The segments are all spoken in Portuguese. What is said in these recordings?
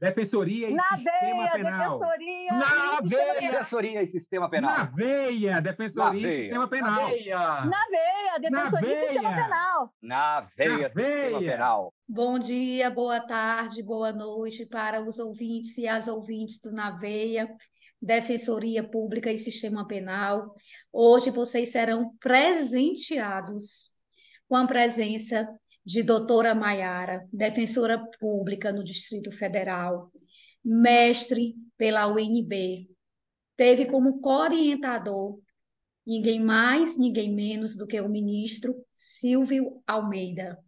Defensoria e Na Sistema veia, Penal. defensoria. Na e veia. Defensoria e Sistema Penal. Na veia! Defensoria Na e veia. Sistema Penal. Na veia, defensoria e sistema veia. penal. Na veia, Na Sistema veia. Penal. Bom dia, boa tarde, boa noite para os ouvintes e as ouvintes do Naveia, Defensoria Pública e Sistema Penal. Hoje vocês serão presenteados com a presença de doutora Maiara, defensora pública no Distrito Federal, mestre pela UNB. Teve como co-orientador ninguém mais, ninguém menos do que o ministro Silvio Almeida.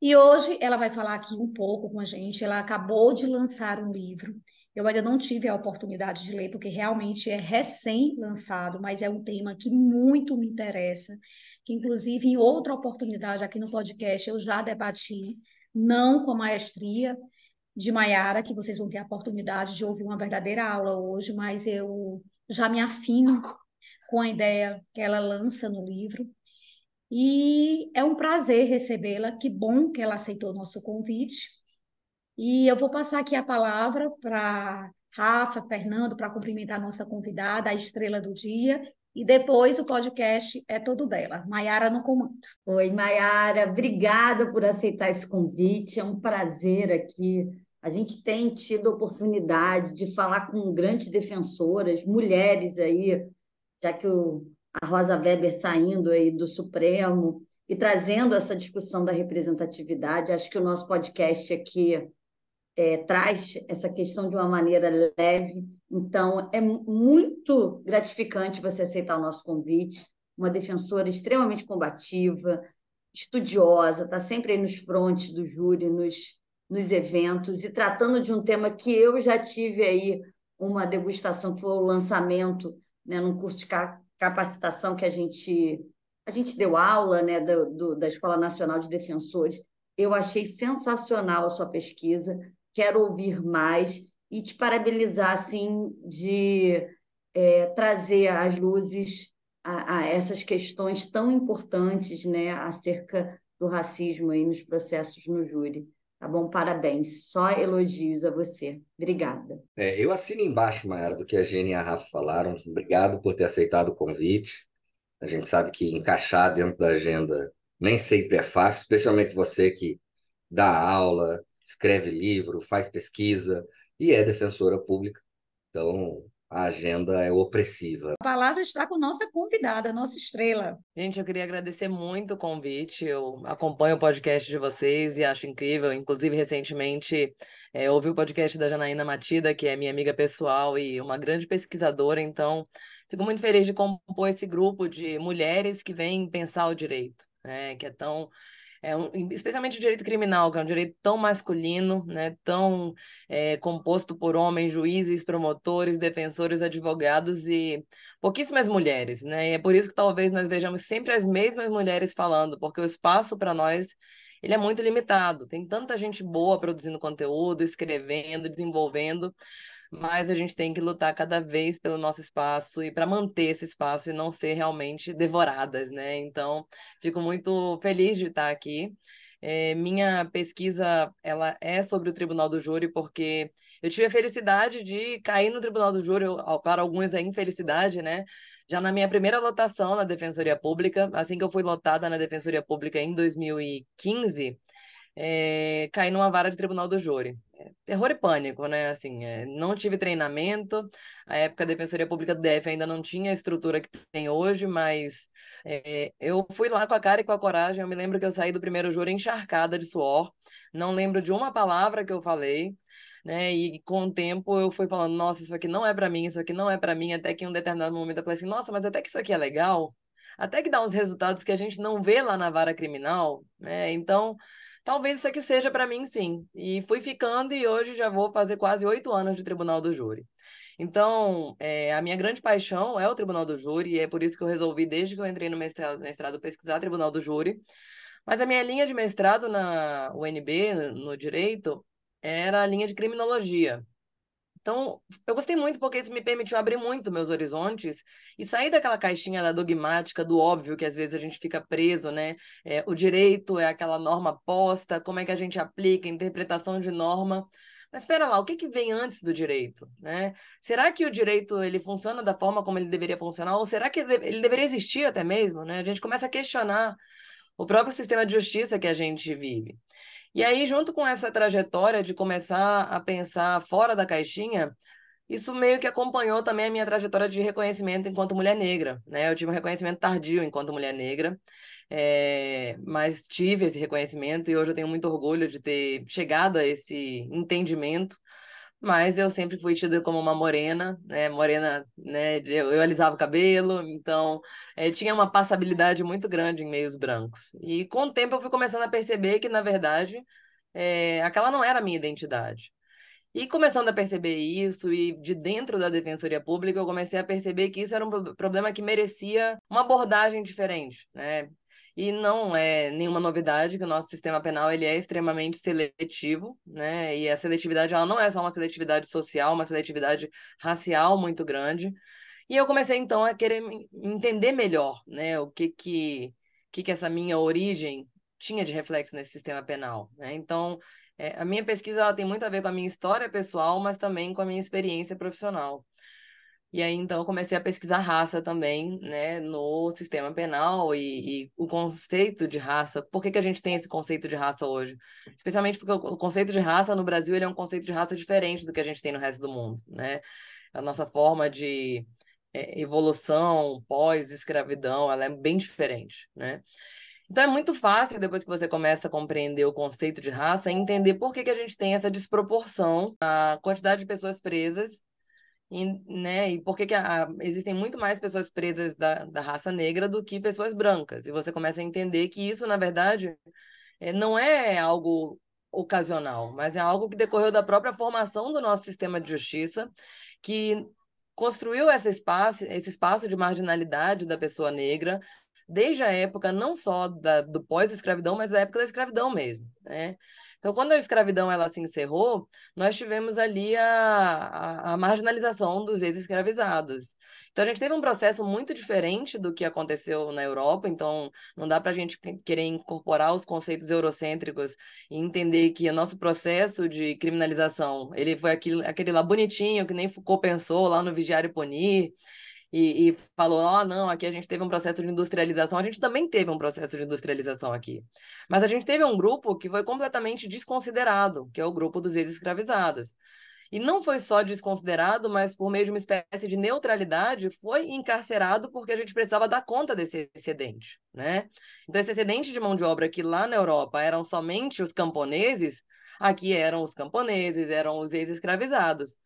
E hoje ela vai falar aqui um pouco com a gente. Ela acabou de lançar um livro. Eu ainda não tive a oportunidade de ler, porque realmente é recém-lançado, mas é um tema que muito me interessa, que inclusive em outra oportunidade aqui no podcast eu já debati, não com a maestria de Maiara, que vocês vão ter a oportunidade de ouvir uma verdadeira aula hoje, mas eu já me afino com a ideia que ela lança no livro. E é um prazer recebê-la. Que bom que ela aceitou o nosso convite. E eu vou passar aqui a palavra para Rafa, Fernando, para cumprimentar a nossa convidada, a estrela do dia. E depois o podcast é todo dela. Maiara no comando. Oi, Mayara, obrigada por aceitar esse convite. É um prazer aqui. A gente tem tido a oportunidade de falar com grandes defensoras, mulheres aí, já que o, a Rosa Weber saindo aí do Supremo e trazendo essa discussão da representatividade. Acho que o nosso podcast aqui é, traz essa questão de uma maneira leve. Então, é mu- muito gratificante você aceitar o nosso convite. Uma defensora extremamente combativa, estudiosa, está sempre aí nos frontes do júri, nos, nos eventos, e tratando de um tema que eu já tive aí uma degustação, que foi o lançamento, né, num curso de ca- capacitação que a gente, a gente deu aula né, do, do- da Escola Nacional de Defensores. Eu achei sensacional a sua pesquisa, quero ouvir mais e te parabenizar assim de é, trazer às luzes a, a essas questões tão importantes, né, acerca do racismo aí nos processos no júri. Tá bom? Parabéns. Só elogios a você. Obrigada. É, eu assino embaixo, Mayara, do que a Gene e a Rafa falaram. Obrigado por ter aceitado o convite. A gente sabe que encaixar dentro da agenda nem sempre é fácil, especialmente você que dá aula, escreve livro, faz pesquisa e é defensora pública. Então, a agenda é opressiva. A palavra está com nossa convidada, nossa estrela. Gente, eu queria agradecer muito o convite. Eu acompanho o podcast de vocês e acho incrível. Inclusive, recentemente, eh, ouvi o podcast da Janaína Matida, que é minha amiga pessoal e uma grande pesquisadora. Então, fico muito feliz de compor esse grupo de mulheres que vêm pensar o direito, né? Que é tão. É um, especialmente o direito criminal, que é um direito tão masculino, né? Tão eh, composto por homens, juízes, promotores, defensores, advogados e pouquíssimas mulheres, né? E é por isso que talvez nós vejamos sempre as mesmas mulheres falando, porque o espaço para nós ele é muito limitado. Tem tanta gente boa produzindo conteúdo, escrevendo, desenvolvendo, mas a gente tem que lutar cada vez pelo nosso espaço e para manter esse espaço e não ser realmente devoradas, né? Então, fico muito feliz de estar aqui. Eh, minha pesquisa ela é sobre o Tribunal do Júri porque eu tive a felicidade de cair no Tribunal do Júri, para alguns é infelicidade, né? Já na minha primeira lotação na Defensoria Pública, assim que eu fui lotada na Defensoria Pública em 2015, caí numa vara de Tribunal do Júri. É, terror e pânico, né? Assim, eh, não tive treinamento, a época a Defensoria Pública do DF ainda não tinha a estrutura que tem hoje, mas eh, eu fui lá com a cara e com a coragem. Eu me lembro que eu saí do primeiro júri encharcada de suor, não lembro de uma palavra que eu falei né? E com o tempo eu fui falando, nossa, isso aqui não é para mim, isso aqui não é para mim, até que em um determinado momento eu falei assim, nossa, mas até que isso aqui é legal, até que dá uns resultados que a gente não vê lá na vara criminal, né? Então, talvez isso aqui seja para mim, sim. E fui ficando e hoje já vou fazer quase oito anos de Tribunal do Júri. Então, é, a minha grande paixão é o Tribunal do Júri, e é por isso que eu resolvi, desde que eu entrei no mestrado, mestrado pesquisar Tribunal do Júri. Mas a minha linha de mestrado na UNB, no Direito, era a linha de Criminologia. Então, eu gostei muito porque isso me permitiu abrir muito meus horizontes e sair daquela caixinha da dogmática, do óbvio, que às vezes a gente fica preso, né? É, o direito é aquela norma posta, como é que a gente aplica, interpretação de norma. Mas espera lá, o que, que vem antes do direito? Né? Será que o direito ele funciona da forma como ele deveria funcionar? Ou será que ele deveria existir até mesmo? Né? A gente começa a questionar o próprio sistema de justiça que a gente vive. E aí, junto com essa trajetória de começar a pensar fora da caixinha, isso meio que acompanhou também a minha trajetória de reconhecimento enquanto mulher negra. Né? Eu tive um reconhecimento tardio enquanto mulher negra, é... mas tive esse reconhecimento e hoje eu tenho muito orgulho de ter chegado a esse entendimento mas eu sempre fui tida como uma morena, né? Morena, né? Eu, eu alisava o cabelo, então é, tinha uma passabilidade muito grande em meios brancos. E com o tempo eu fui começando a perceber que, na verdade, é, aquela não era a minha identidade. E começando a perceber isso, e de dentro da Defensoria Pública, eu comecei a perceber que isso era um problema que merecia uma abordagem diferente, né? E não é nenhuma novidade que o nosso sistema penal ele é extremamente seletivo, né? E a seletividade ela não é só uma seletividade social, uma seletividade racial muito grande. E eu comecei então a querer entender melhor, né? O que que que, que essa minha origem tinha de reflexo nesse sistema penal, né? Então, é, a minha pesquisa ela tem muito a ver com a minha história pessoal, mas também com a minha experiência profissional. E aí, então, eu comecei a pesquisar raça também, né, no sistema penal e, e o conceito de raça. Por que, que a gente tem esse conceito de raça hoje? Especialmente porque o, conceito de raça no Brasil ele é um conceito de raça diferente do que a gente tem no resto do mundo, né? A nossa forma de é, evolução pós-escravidão, ela é bem diferente, né? Então é muito fácil, depois que você começa a compreender o conceito de raça, entender por que, que a gente tem essa desproporção na quantidade de pessoas presas e, né, e por que, que a, existem muito mais pessoas presas da, da raça negra do que pessoas brancas. E você começa a entender que isso, na verdade, é, não é algo ocasional, mas é algo que decorreu da própria formação do nosso sistema de justiça, que construiu esse espaço, esse espaço de marginalidade da pessoa negra, desde a época não só da, do pós-escravidão, mas da época da escravidão mesmo, né? Então, quando a escravidão ela se encerrou, nós tivemos ali a, a, a marginalização dos ex-escravizados. Então, a gente teve um processo muito diferente do que aconteceu na Europa, então não dá para a gente querer incorporar os conceitos eurocêntricos e entender que o nosso processo de criminalização, ele foi aquele, aquele lá bonitinho, que nem Foucault pensou lá no Vigiar e Punir, e, e falou: ah, não, aqui a gente teve um processo de industrialização. A gente também teve um processo de industrialização aqui. Mas a gente teve um grupo que foi completamente desconsiderado, que é o grupo dos ex-escravizados. E não foi só desconsiderado, mas por meio de uma espécie de neutralidade, foi encarcerado porque a gente precisava dar conta desse excedente, né? Então, esse excedente de mão de obra que lá na Europa eram somente os camponeses, aqui eram os camponeses, eram os ex-escravizados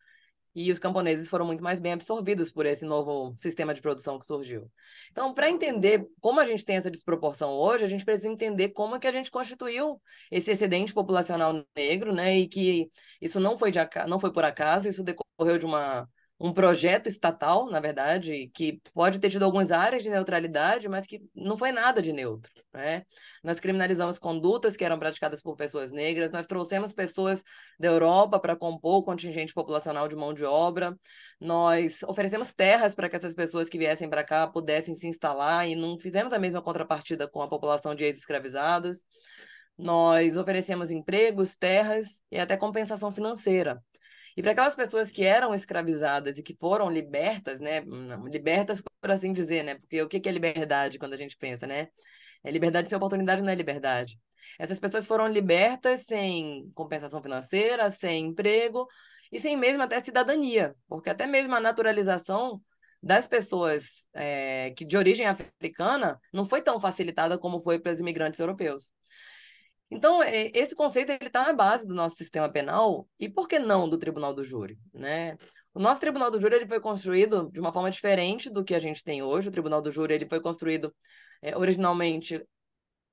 e os camponeses foram muito mais bem absorvidos por esse novo sistema de produção que surgiu. Então, para entender como a gente tem essa desproporção hoje, a gente precisa entender como é que a gente constituiu esse excedente populacional negro, né, e que isso não foi, de, não foi por acaso, isso decorreu de uma um projeto estatal, na verdade, que pode ter tido algumas áreas de neutralidade, mas que não foi nada de neutro. Né? Nós criminalizamos condutas que eram praticadas por pessoas negras, nós trouxemos pessoas da Europa para compor o contingente populacional de mão de obra, nós oferecemos terras para que essas pessoas que viessem para cá pudessem se instalar e não fizemos a mesma contrapartida com a população de ex-escravizados. Nós oferecemos empregos, terras e até compensação financeira. E para aquelas pessoas que eram escravizadas e que foram libertas, né? Libertas, por assim dizer, né? Porque o que é liberdade quando a gente pensa, né? É liberdade sem oportunidade não é liberdade. Essas pessoas foram libertas sem compensação financeira, sem emprego e sem mesmo até cidadania, porque até mesmo a naturalização das pessoas é, que de origem africana não foi tão facilitada como foi para os imigrantes europeus. Então, é, esse conceito está na base do nosso sistema penal, e por que não do tribunal do júri? Né? O nosso tribunal do júri ele foi construído de uma forma diferente do que a gente tem hoje. O tribunal do júri ele foi construído é, originalmente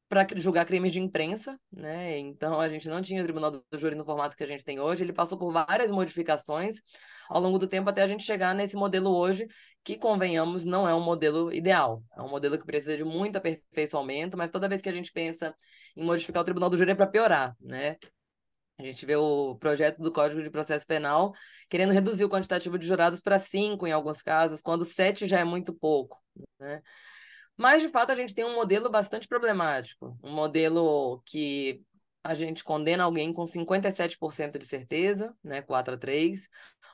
para julgar crimes de imprensa, né? Então a gente não tinha o Tribunal do Júri no formato que a gente tem hoje. Ele passou por várias modificações ao longo do tempo até a gente chegar nesse modelo hoje, que convenhamos não é um modelo ideal. É um modelo que precisa de muito aperfeiçoamento, mas toda vez que a gente pensa em modificar o Tribunal do Júri é para piorar, né? A gente vê o projeto do Código de Processo Penal querendo reduzir o quantitativo de jurados para cinco em alguns casos, quando sete já é muito pouco, né? Mas, de fato, a gente tem um modelo bastante problemático. Um modelo que a gente condena alguém com 57% de certeza, né, 4 a 3.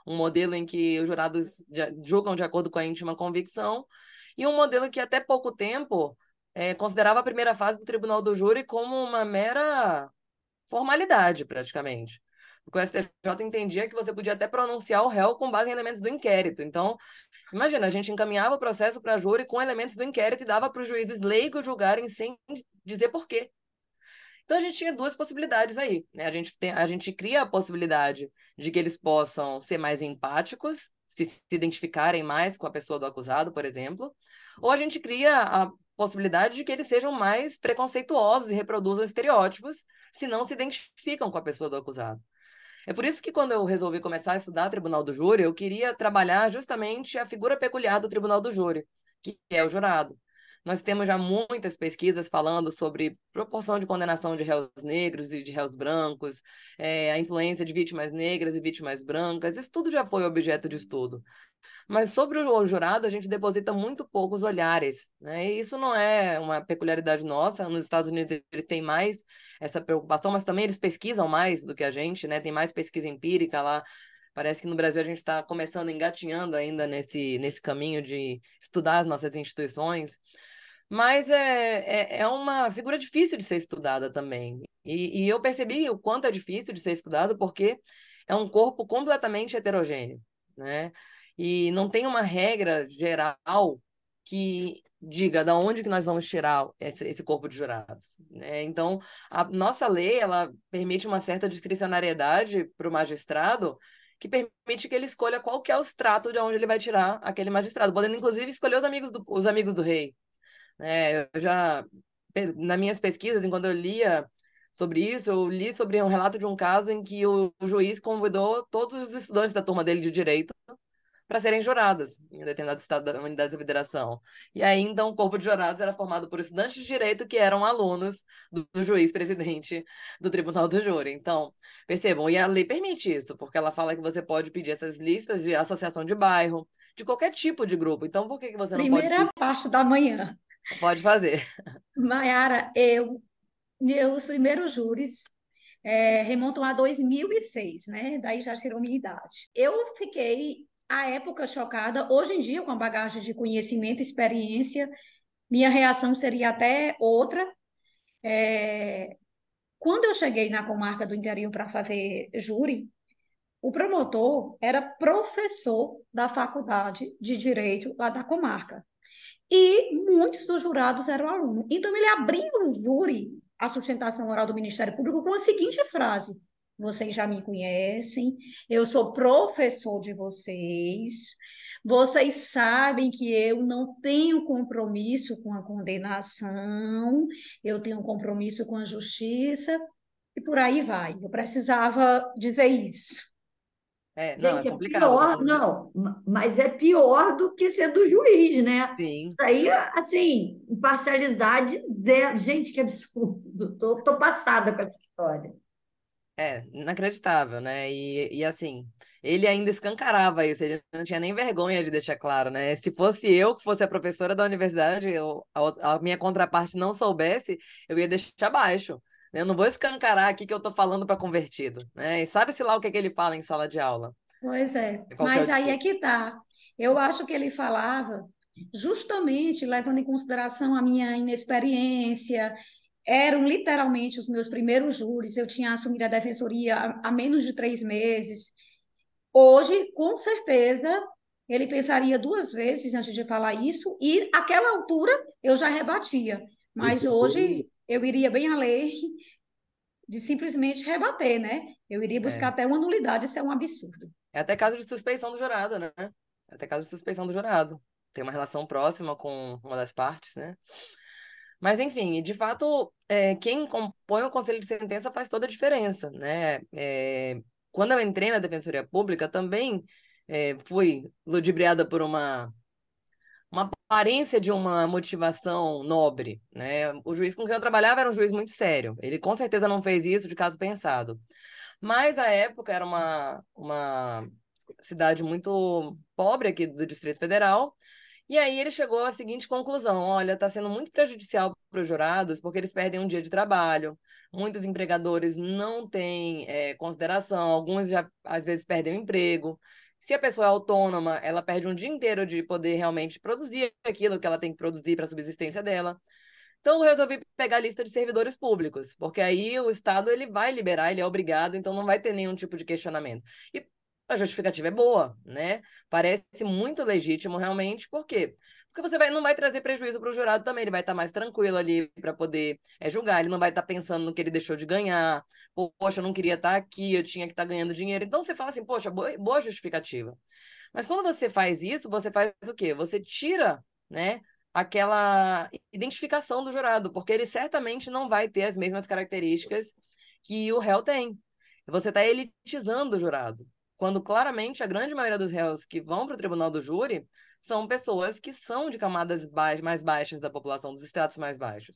Um modelo em que os jurados julgam de acordo com a íntima convicção. E um modelo que, até pouco tempo, é, considerava a primeira fase do tribunal do júri como uma mera formalidade, praticamente. O STJ entendia que você podia até pronunciar o réu com base em elementos do inquérito. Então, imagina, a gente encaminhava o processo para júri com elementos do inquérito e dava para os juízes leigos julgarem sem dizer por quê. Então, a gente tinha duas possibilidades aí. Né? A, gente tem, a gente cria a possibilidade de que eles possam ser mais empáticos, se, se identificarem mais com a pessoa do acusado, por exemplo, ou a gente cria a possibilidade de que eles sejam mais preconceituosos e reproduzam estereótipos se não se identificam com a pessoa do acusado. É por isso que quando eu resolvi começar a estudar Tribunal do Júri, eu queria trabalhar justamente a figura peculiar do Tribunal do Júri, que é o jurado. Nós temos já muitas pesquisas falando sobre proporção de condenação de réus negros e de réus brancos, é, a influência de vítimas negras e vítimas brancas, isso tudo já foi objeto de estudo. Mas sobre o jurado, a gente deposita muito poucos olhares, né? E isso não é uma peculiaridade nossa. Nos Estados Unidos eles têm mais essa preocupação, mas também eles pesquisam mais do que a gente, né? Tem mais pesquisa empírica lá. Parece que no Brasil a gente está começando, engatinhando ainda nesse, nesse caminho de estudar as nossas instituições. Mas é, é, é uma figura difícil de ser estudada também. E, e eu percebi o quanto é difícil de ser estudado porque é um corpo completamente heterogêneo, né? E não tem uma regra geral que diga da onde que nós vamos tirar esse, esse corpo de jurados. Né? Então, a nossa lei ela permite uma certa discricionariedade para o magistrado que permite que ele escolha qual que é o extrato de onde ele vai tirar aquele magistrado, podendo inclusive escolher os amigos do, os amigos do rei. né eu já, nas minhas pesquisas, enquanto eu lia sobre isso, eu li sobre um relato de um caso em que o, o juiz convidou todos os estudantes da turma dele de direito para serem juradas em um determinado estado da unidade de federação. E aí, então, o corpo de jurados era formado por estudantes de direito que eram alunos do, do juiz presidente do Tribunal do Júri. Então, percebam, e a lei permite isso, porque ela fala que você pode pedir essas listas de associação de bairro, de qualquer tipo de grupo. Então, por que, que você não Primeira pode... Primeira parte da manhã. Pode fazer. Maiara, eu, eu, os primeiros júris é, remontam a 2006, né? Daí já tirou minha idade. Eu fiquei à época chocada, hoje em dia, com a bagagem de conhecimento e experiência, minha reação seria até outra. É... Quando eu cheguei na comarca do interior para fazer júri, o promotor era professor da faculdade de direito lá da comarca. E muitos dos jurados eram alunos. Então, ele abriu o júri, a sustentação oral do Ministério Público, com a seguinte frase: vocês já me conhecem, eu sou professor de vocês, vocês sabem que eu não tenho compromisso com a condenação, eu tenho compromisso com a justiça, e por aí vai. Eu precisava dizer isso. É, não, Gente, é complicado. É pior, não, mas é pior do que ser do juiz, né? Sim. Isso aí, assim, imparcialidade zero. Gente, que absurdo. Tô, tô passada com essa história. É, inacreditável, né? E, e assim, ele ainda escancarava isso, ele não tinha nem vergonha de deixar claro, né? Se fosse eu que fosse a professora da universidade, eu, a, a minha contraparte não soubesse, eu ia deixar abaixo. Né? Eu não vou escancarar aqui que eu tô falando para convertido, né? E sabe-se lá o que, é que ele fala em sala de aula. Pois é, mas aí é que tá. Eu acho que ele falava justamente levando em consideração a minha inexperiência eram literalmente os meus primeiros júris, eu tinha assumido a defensoria há, há menos de três meses. Hoje, com certeza, ele pensaria duas vezes antes de falar isso, e aquela altura eu já rebatia. Mas hoje eu iria bem além de simplesmente rebater, né? Eu iria buscar é. até uma nulidade, isso é um absurdo. É até caso de suspeição do jurado, né? É até caso de suspeição do jurado. Tem uma relação próxima com uma das partes, né? Mas, enfim, de fato, é, quem compõe o conselho de sentença faz toda a diferença, né? É, quando eu entrei na Defensoria Pública, também é, fui ludibriada por uma, uma aparência de uma motivação nobre, né? O juiz com quem eu trabalhava era um juiz muito sério. Ele com certeza não fez isso de caso pensado. Mas a época era uma, uma cidade muito pobre aqui do Distrito Federal, e aí ele chegou à seguinte conclusão: olha, está sendo muito prejudicial para os jurados, porque eles perdem um dia de trabalho, muitos empregadores não têm é, consideração, alguns já às vezes perdem o emprego. Se a pessoa é autônoma, ela perde um dia inteiro de poder realmente produzir aquilo que ela tem que produzir para a subsistência dela. Então, eu resolvi pegar a lista de servidores públicos, porque aí o Estado ele vai liberar, ele é obrigado, então não vai ter nenhum tipo de questionamento. E a justificativa é boa, né? Parece muito legítimo realmente, por quê? Porque você vai, não vai trazer prejuízo para o jurado também, ele vai estar tá mais tranquilo ali para poder é, julgar, ele não vai estar tá pensando no que ele deixou de ganhar, poxa, eu não queria estar tá aqui, eu tinha que estar tá ganhando dinheiro. Então você fala assim, poxa, boa, boa justificativa. Mas quando você faz isso, você faz o quê? Você tira, né, aquela identificação do jurado, porque ele certamente não vai ter as mesmas características que o réu tem. Você está elitizando o jurado quando claramente a grande maioria dos réus que vão para o tribunal do júri são pessoas que são de camadas mais baixas da população, dos estratos mais baixos.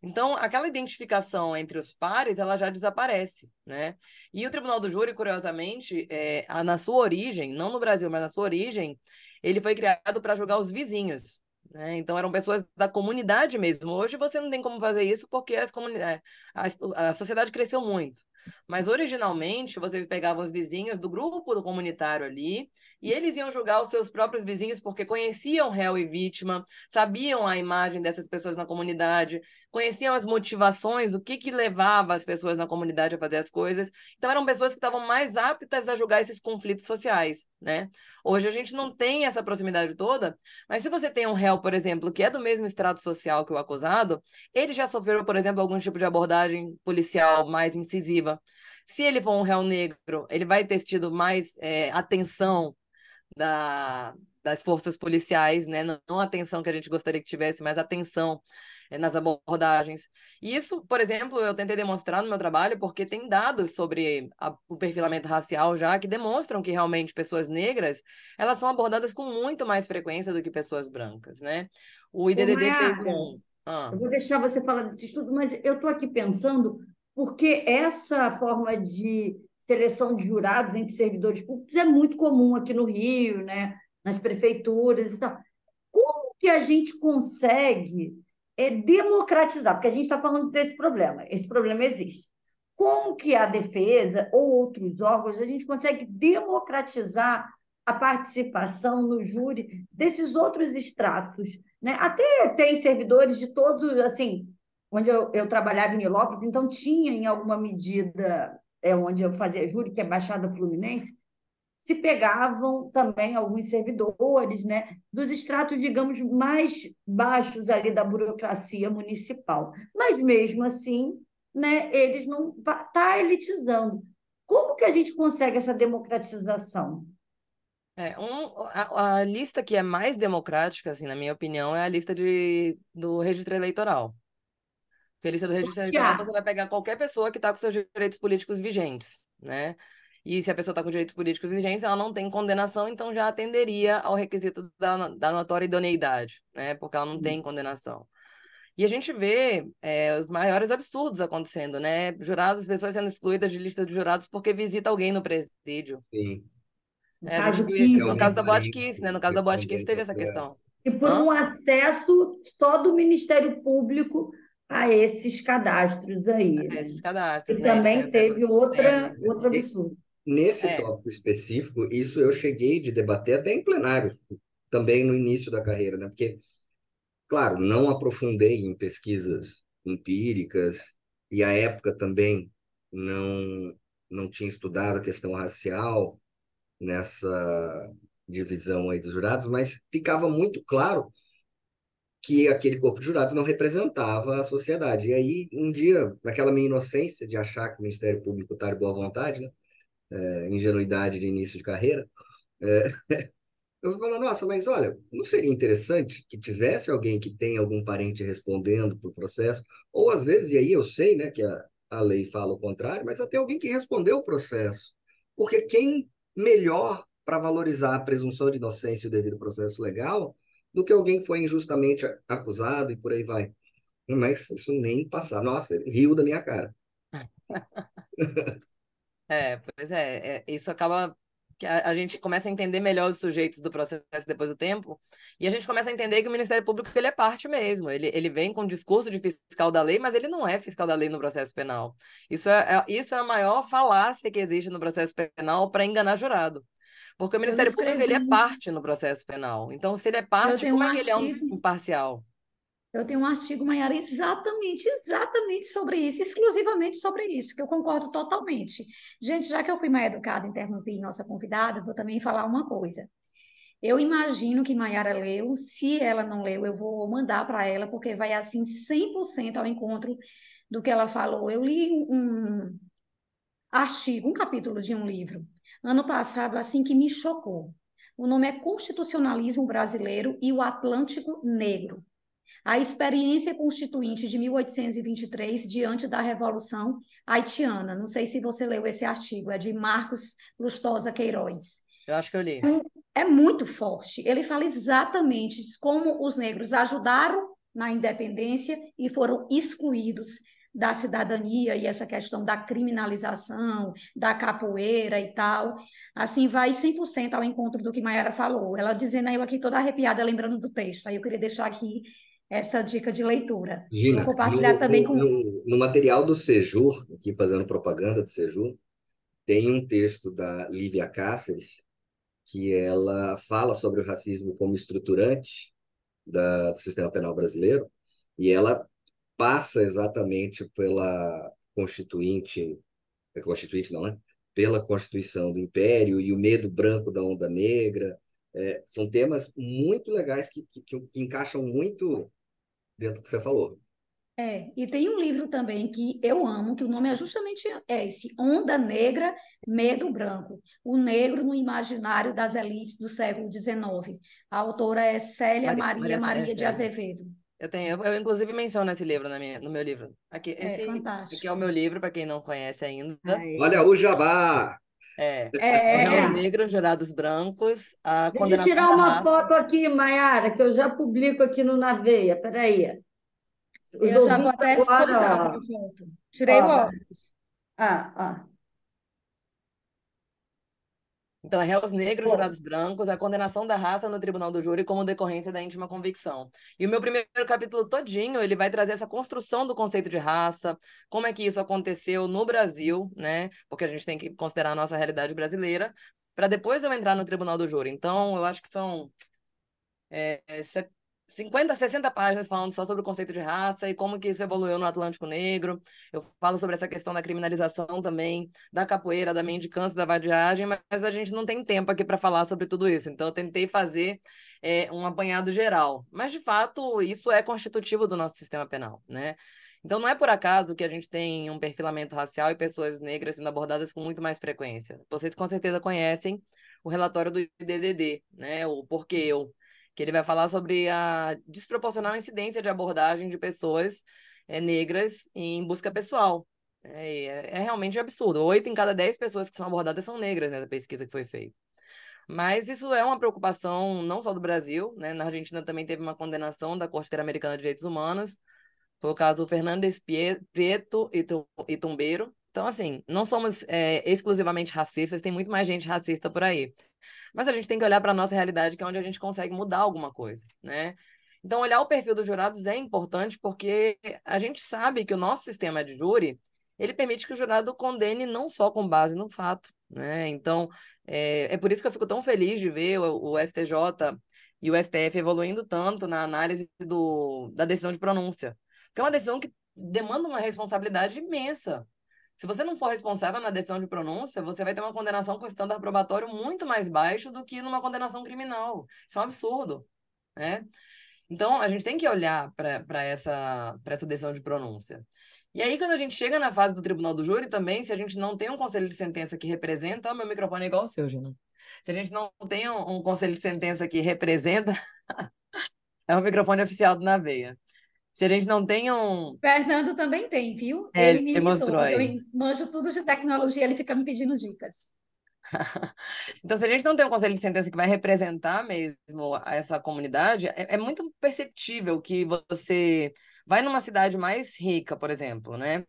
Então, aquela identificação entre os pares, ela já desaparece, né? E o Tribunal do Júri, curiosamente, é, na sua origem, não no Brasil, mas na sua origem, ele foi criado para julgar os vizinhos, né? Então, eram pessoas da comunidade mesmo. Hoje, você não tem como fazer isso porque as comunidades, a, a sociedade cresceu muito. Mas originalmente você pegava os vizinhos do grupo do comunitário ali e eles iam julgar os seus próprios vizinhos porque conheciam réu e vítima, sabiam a imagem dessas pessoas na comunidade, conheciam as motivações, o que que levava as pessoas na comunidade a fazer as coisas. Então eram pessoas que estavam mais aptas a julgar esses conflitos sociais, né? Hoje a gente não tem essa proximidade toda, mas se você tem um réu, por exemplo, que é do mesmo estrato social que o acusado, ele já sofreu, por exemplo, algum tipo de abordagem policial mais incisiva. Se ele for um réu negro, ele vai ter tido mais é, atenção da, das forças policiais, né? Não, a atenção que a gente gostaria que tivesse, mas a atenção é, nas abordagens. E isso, por exemplo, eu tentei demonstrar no meu trabalho porque tem dados sobre a, o perfilamento racial já que demonstram que realmente pessoas negras elas são abordadas com muito mais frequência do que pessoas brancas, né? O IDDD fez um... Ah. Eu vou deixar você falar desse estudo, mas eu estou aqui pensando porque essa forma de seleção de jurados entre servidores públicos é muito comum aqui no Rio, né? nas prefeituras e tal. Como que a gente consegue é, democratizar? Porque a gente está falando desse problema, esse problema existe. Como que a defesa ou outros órgãos a gente consegue democratizar a participação no júri desses outros estratos? Né? Até tem servidores de todos, assim, onde eu, eu trabalhava em Nilópolis, então tinha em alguma medida é onde eu fazia júri, que é Baixada Fluminense, se pegavam também alguns servidores, né, dos estratos, digamos, mais baixos ali da burocracia municipal. Mas mesmo assim, né, eles não tá elitizando. Como que a gente consegue essa democratização? É, um, a, a, lista que é mais democrática, assim, na minha opinião, é a lista de, do registro eleitoral. Porque a lista do registro eleitoral você vai pegar qualquer pessoa que está com seus direitos políticos vigentes, né? E se a pessoa está com direitos políticos vigentes, ela não tem condenação, então já atenderia ao requisito da, da notória idoneidade, né? Porque ela não tem condenação. E a gente vê é, os maiores absurdos acontecendo, né? Jurados, pessoas sendo excluídas de lista de jurados porque visita alguém no presídio. Sim. É, caso viu, no caso da Boate Kiss, né? No caso da Boate Kiss teve essa questão. E por Hã? um acesso só do Ministério Público a esses cadastros aí. A esses cadastros. E né? também teve outra, é. outro absurdo. Nesse é. tópico específico, isso eu cheguei de debater até em plenário, também no início da carreira, né? Porque, claro, não aprofundei em pesquisas empíricas, e a época também não, não tinha estudado a questão racial nessa divisão aí dos jurados, mas ficava muito claro que aquele corpo de jurados não representava a sociedade. E aí, um dia, naquela minha inocência de achar que o Ministério Público está de boa vontade, né? É, ingenuidade de início de carreira, é, eu falar, nossa, mas olha, não seria interessante que tivesse alguém que tem algum parente respondendo por processo? Ou às vezes, e aí eu sei, né, que a, a lei fala o contrário, mas até alguém que respondeu o processo. Porque quem melhor para valorizar a presunção de inocência e o devido processo legal do que alguém que foi injustamente acusado e por aí vai. Mas isso nem passar. Nossa, riu da minha cara. É, pois é, é, isso acaba que a, a, gente começa a entender melhor os sujeitos do processo depois do tempo, e a gente começa a entender que o Ministério Público ele é parte mesmo. Ele, ele vem com o discurso de fiscal da lei, mas ele não é fiscal da lei no processo penal. Isso é, é isso é a maior falácia que existe no processo penal para enganar jurado. Porque o Ministério Público ele é parte no processo penal. Então, se ele é parte, como um é que ele é um imparcial? Eu tenho um artigo, Maiara, exatamente, exatamente sobre isso, exclusivamente sobre isso, que eu concordo totalmente. Gente, já que eu fui mal educada, interrompi nossa convidada, vou também falar uma coisa. Eu imagino que Maiara leu, se ela não leu, eu vou mandar para ela, porque vai assim 100% ao encontro do que ela falou. Eu li um artigo, um capítulo de um livro, ano passado, assim que me chocou. O nome é Constitucionalismo Brasileiro e o Atlântico Negro a experiência constituinte de 1823 diante da Revolução Haitiana. Não sei se você leu esse artigo, é de Marcos Lustosa Queiroz. Eu acho que eu li. É muito forte. Ele fala exatamente como os negros ajudaram na independência e foram excluídos da cidadania e essa questão da criminalização, da capoeira e tal. Assim, vai 100% ao encontro do que Mayara falou. Ela dizendo aí, eu aqui toda arrepiada, lembrando do texto. Aí eu queria deixar aqui essa dica de leitura. Gina, Vou compartilhar no, também com. No, no, material do Sejur, aqui fazendo propaganda do Sejur, tem um texto da Lívia Cáceres que ela fala sobre o racismo como estruturante da, do sistema penal brasileiro e ela passa exatamente pela constituinte, é constituinte não, né? Pela Constituição do Império e o medo branco da onda negra. É, são temas muito legais que, que, que encaixam muito dentro do que você falou. É, e tem um livro também que eu amo, que o nome é justamente esse, Onda Negra, Medo Branco, o negro no imaginário das elites do século XIX. A autora é Célia Maria Maria, Maria, de Azevedo. Eu tenho, eu, eu, inclusive menciono esse livro na minha, no meu livro. Aqui, é esse, fantástico. aqui é o meu livro, para quem não conhece ainda. Olha o Jabá! É. É. é. Negro, Jurados Brancos. A Deixa eu tirar uma raça. foto aqui, Mayara, que eu já publico aqui no Naveia. Peraí. Os eu já vou até agora... Tirei ó, Ah, ah. Então, réus negros, jurados brancos, a condenação da raça no tribunal do júri como decorrência da íntima convicção. E o meu primeiro capítulo todinho, ele vai trazer essa construção do conceito de raça, como é que isso aconteceu no Brasil, né? Porque a gente tem que considerar a nossa realidade brasileira, para depois eu entrar no tribunal do júri. Então, eu acho que são é, 50, 60 páginas falando só sobre o conceito de raça e como que isso evoluiu no Atlântico Negro. Eu falo sobre essa questão da criminalização também, da capoeira, da mendicância, da vadiagem, mas a gente não tem tempo aqui para falar sobre tudo isso. Então, eu tentei fazer é, um apanhado geral. Mas, de fato, isso é constitutivo do nosso sistema penal, né? Então, não é por acaso que a gente tem um perfilamento racial e pessoas negras sendo abordadas com muito mais frequência. Vocês, com certeza, conhecem o relatório do IDDD, né? O Porquê Eu, que ele vai falar sobre a desproporcional incidência de abordagem de pessoas é, negras em busca pessoal. É, é, é, realmente absurdo. Oito em cada dez pessoas que são abordadas são negras nessa pesquisa que foi feita. Mas isso é uma preocupação não só do Brasil, né? Na Argentina também teve uma condenação da Corte Interamericana de Direitos Humanos. Foi o caso Fernandes Prieto e Tumbeiro. Então, assim, não somos é, exclusivamente racistas, tem muito mais gente racista por aí. Mas a gente tem que olhar para a nossa realidade, que é onde a gente consegue mudar alguma coisa, né? Então, olhar o perfil dos jurados é importante porque a gente sabe que o nosso sistema de júri, ele permite que o jurado condene não só com base no fato, né? Então, é, é por isso que eu fico tão feliz de ver o, o STJ e o STF evoluindo tanto na análise do, da decisão de pronúncia. Porque é uma decisão que demanda uma responsabilidade imensa. Se você não for responsável na decisão de pronúncia, você vai ter uma condenação com estándar probatório muito mais baixo do que numa condenação criminal. Isso é um absurdo, né? Então, a gente tem que olhar para essa, essa decisão de pronúncia. E aí, quando a gente chega na fase do tribunal do júri também, se a gente não tem um conselho de sentença que representa, meu microfone é igual ao seu, Gina. Se a gente não tem um, um conselho de sentença que representa, é o microfone oficial do Na Veia. Se a gente não tem um. Fernando também tem, viu? É, ele me mostrou. Eu manjo tudo de tecnologia, ele fica me pedindo dicas. Então, se a gente não tem um conselho de sentença que vai representar mesmo essa comunidade, é, é muito perceptível que você vai numa cidade mais rica, por exemplo, né?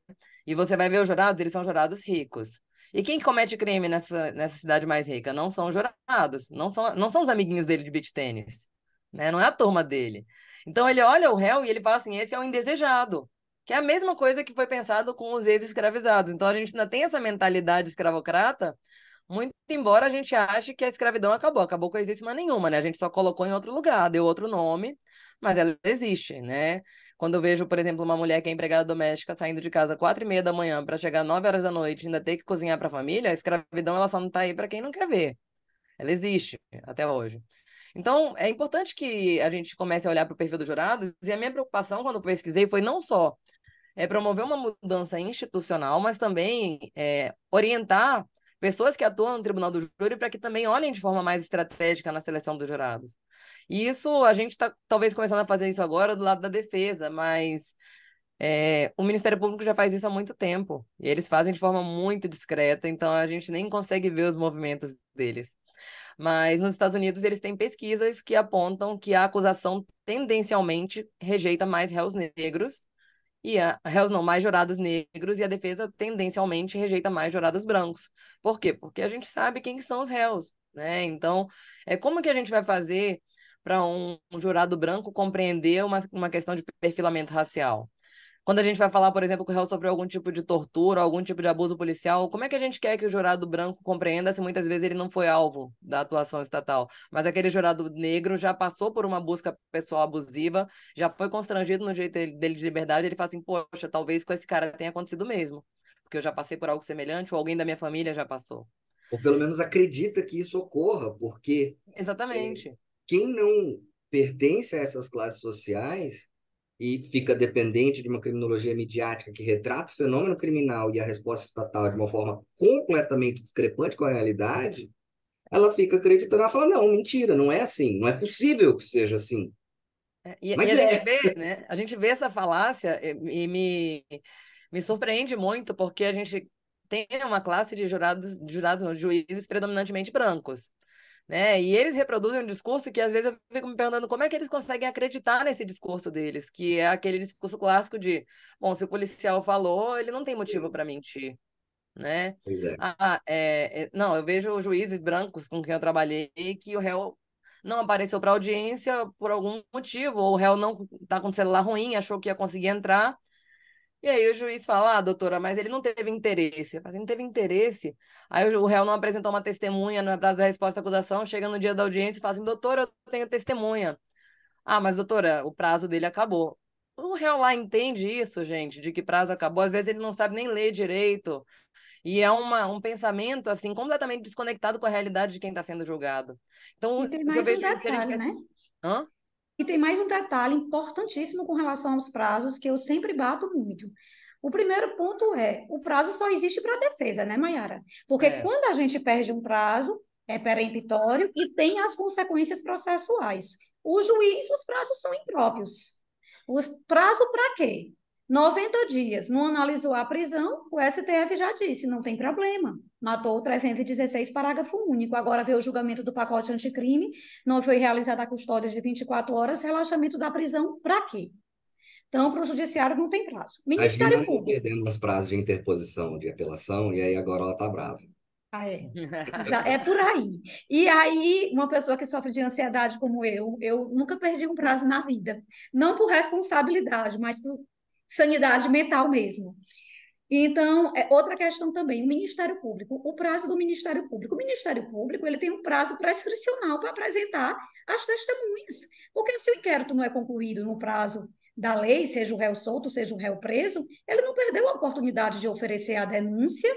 E você vai ver os jurados, eles são jurados ricos. E quem comete crime nessa, nessa cidade mais rica? Não são os jurados, não são, não são os amiguinhos dele de beach tênis, né? Não é a turma dele. Então ele olha o réu e ele fala assim: esse é o indesejado, que é a mesma coisa que foi pensado com os ex-escravizados. Então a gente ainda tem essa mentalidade escravocrata, muito embora a gente ache que a escravidão acabou, acabou coisíssima nenhuma, né? A gente só colocou em outro lugar, deu outro nome, mas ela existe, né? Quando eu vejo, por exemplo, uma mulher que é empregada doméstica saindo de casa quatro e meia da manhã para chegar nove horas da noite e ainda ter que cozinhar para a família, a escravidão ela só não está aí para quem não quer ver. Ela existe até hoje. Então, é importante que a gente comece a olhar para o perfil dos jurados, e a minha preocupação quando pesquisei foi não só é, promover uma mudança institucional, mas também é, orientar pessoas que atuam no tribunal do júri para que também olhem de forma mais estratégica na seleção dos jurados. E isso, a gente está talvez começando a fazer isso agora do lado da defesa, mas é, o Ministério Público já faz isso há muito tempo, e eles fazem de forma muito discreta, então a gente nem consegue ver os movimentos deles. Mas nos Estados Unidos eles têm pesquisas que apontam que a acusação tendencialmente rejeita mais réus negros e a réus não, mais jurados negros e a defesa tendencialmente rejeita mais jurados brancos. Por quê? Porque a gente sabe quem são os réus, né? Então, é como que a gente vai fazer para um, um, jurado branco compreender uma, uma questão de perfilamento racial? Quando a gente vai falar, por exemplo, que o réu sofreu algum tipo de tortura, algum tipo de abuso policial, como é que a gente quer que o jurado branco compreenda se muitas vezes ele não foi alvo da atuação estatal? Mas aquele jurado negro já passou por uma busca pessoal abusiva, já foi constrangido no jeito dele de liberdade, ele fala assim, poxa, talvez com esse cara tenha acontecido mesmo, porque eu já passei por algo semelhante ou alguém da minha família já passou. Ou pelo menos acredita que isso ocorra, porque... Exatamente. É, quem não pertence a essas classes sociais e fica dependente de uma criminologia midiática que retrata o fenômeno criminal e a resposta estatal de uma forma completamente discrepante com a realidade, ela fica acreditando, ela fala, não, mentira, não é assim, não é possível que seja assim. É, e, Mas e a, é. gente vê, né? a gente vê essa falácia e, e me, me surpreende muito, porque a gente tem uma classe de jurados, jurados, juízes predominantemente brancos né? E eles reproduzem um discurso que às vezes eu fico me perguntando como é que eles conseguem acreditar nesse discurso deles, que é aquele discurso clássico de, bom, se o policial falou, ele não tem motivo para mentir, né? Pois é. Ah, é, é, não, eu vejo juízes brancos com quem eu trabalhei que o réu não apareceu para audiência por algum motivo, ou o réu não está com o celular ruim, achou que ia conseguir entrar, e aí o juiz fala, ah, doutora, mas ele não teve interesse. Assim, não teve interesse. Aí o réu não apresentou uma testemunha no prazo da resposta à acusação, chega no dia da audiência e fala assim, doutora, eu tenho testemunha. Ah, mas doutora, o prazo dele acabou. O réu lá entende isso, gente, de que prazo acabou. Às vezes ele não sabe nem ler direito. E é uma, um pensamento, assim, completamente desconectado com a realidade de quem está sendo julgado. Então, e tem mais um detalhe, né? Hã? E tem mais um detalhe importantíssimo com relação aos prazos que eu sempre bato muito. O primeiro ponto é: o prazo só existe para a defesa, né, Mayara? Porque é. quando a gente perde um prazo, é peremptório e tem as consequências processuais. O juiz, os prazos são impróprios. Os prazo para quê? 90 dias. Não analisou a prisão, o STF já disse, não tem problema. Matou 316, parágrafo único. Agora vê o julgamento do pacote anticrime, não foi realizada a custódia de 24 horas, relaxamento da prisão, para quê? Então, para o judiciário não tem prazo. Ministério a Público. perdendo os prazos de interposição de apelação, e aí agora ela está brava. Ah, é. é por aí. E aí, uma pessoa que sofre de ansiedade como eu, eu nunca perdi um prazo na vida. Não por responsabilidade, mas por sanidade mental mesmo. Então, é outra questão também, o Ministério Público, o prazo do Ministério Público. O Ministério Público ele tem um prazo prescricional para apresentar as testemunhas. Porque se o inquérito não é concluído no prazo da lei, seja o réu solto, seja o réu preso, ele não perdeu a oportunidade de oferecer a denúncia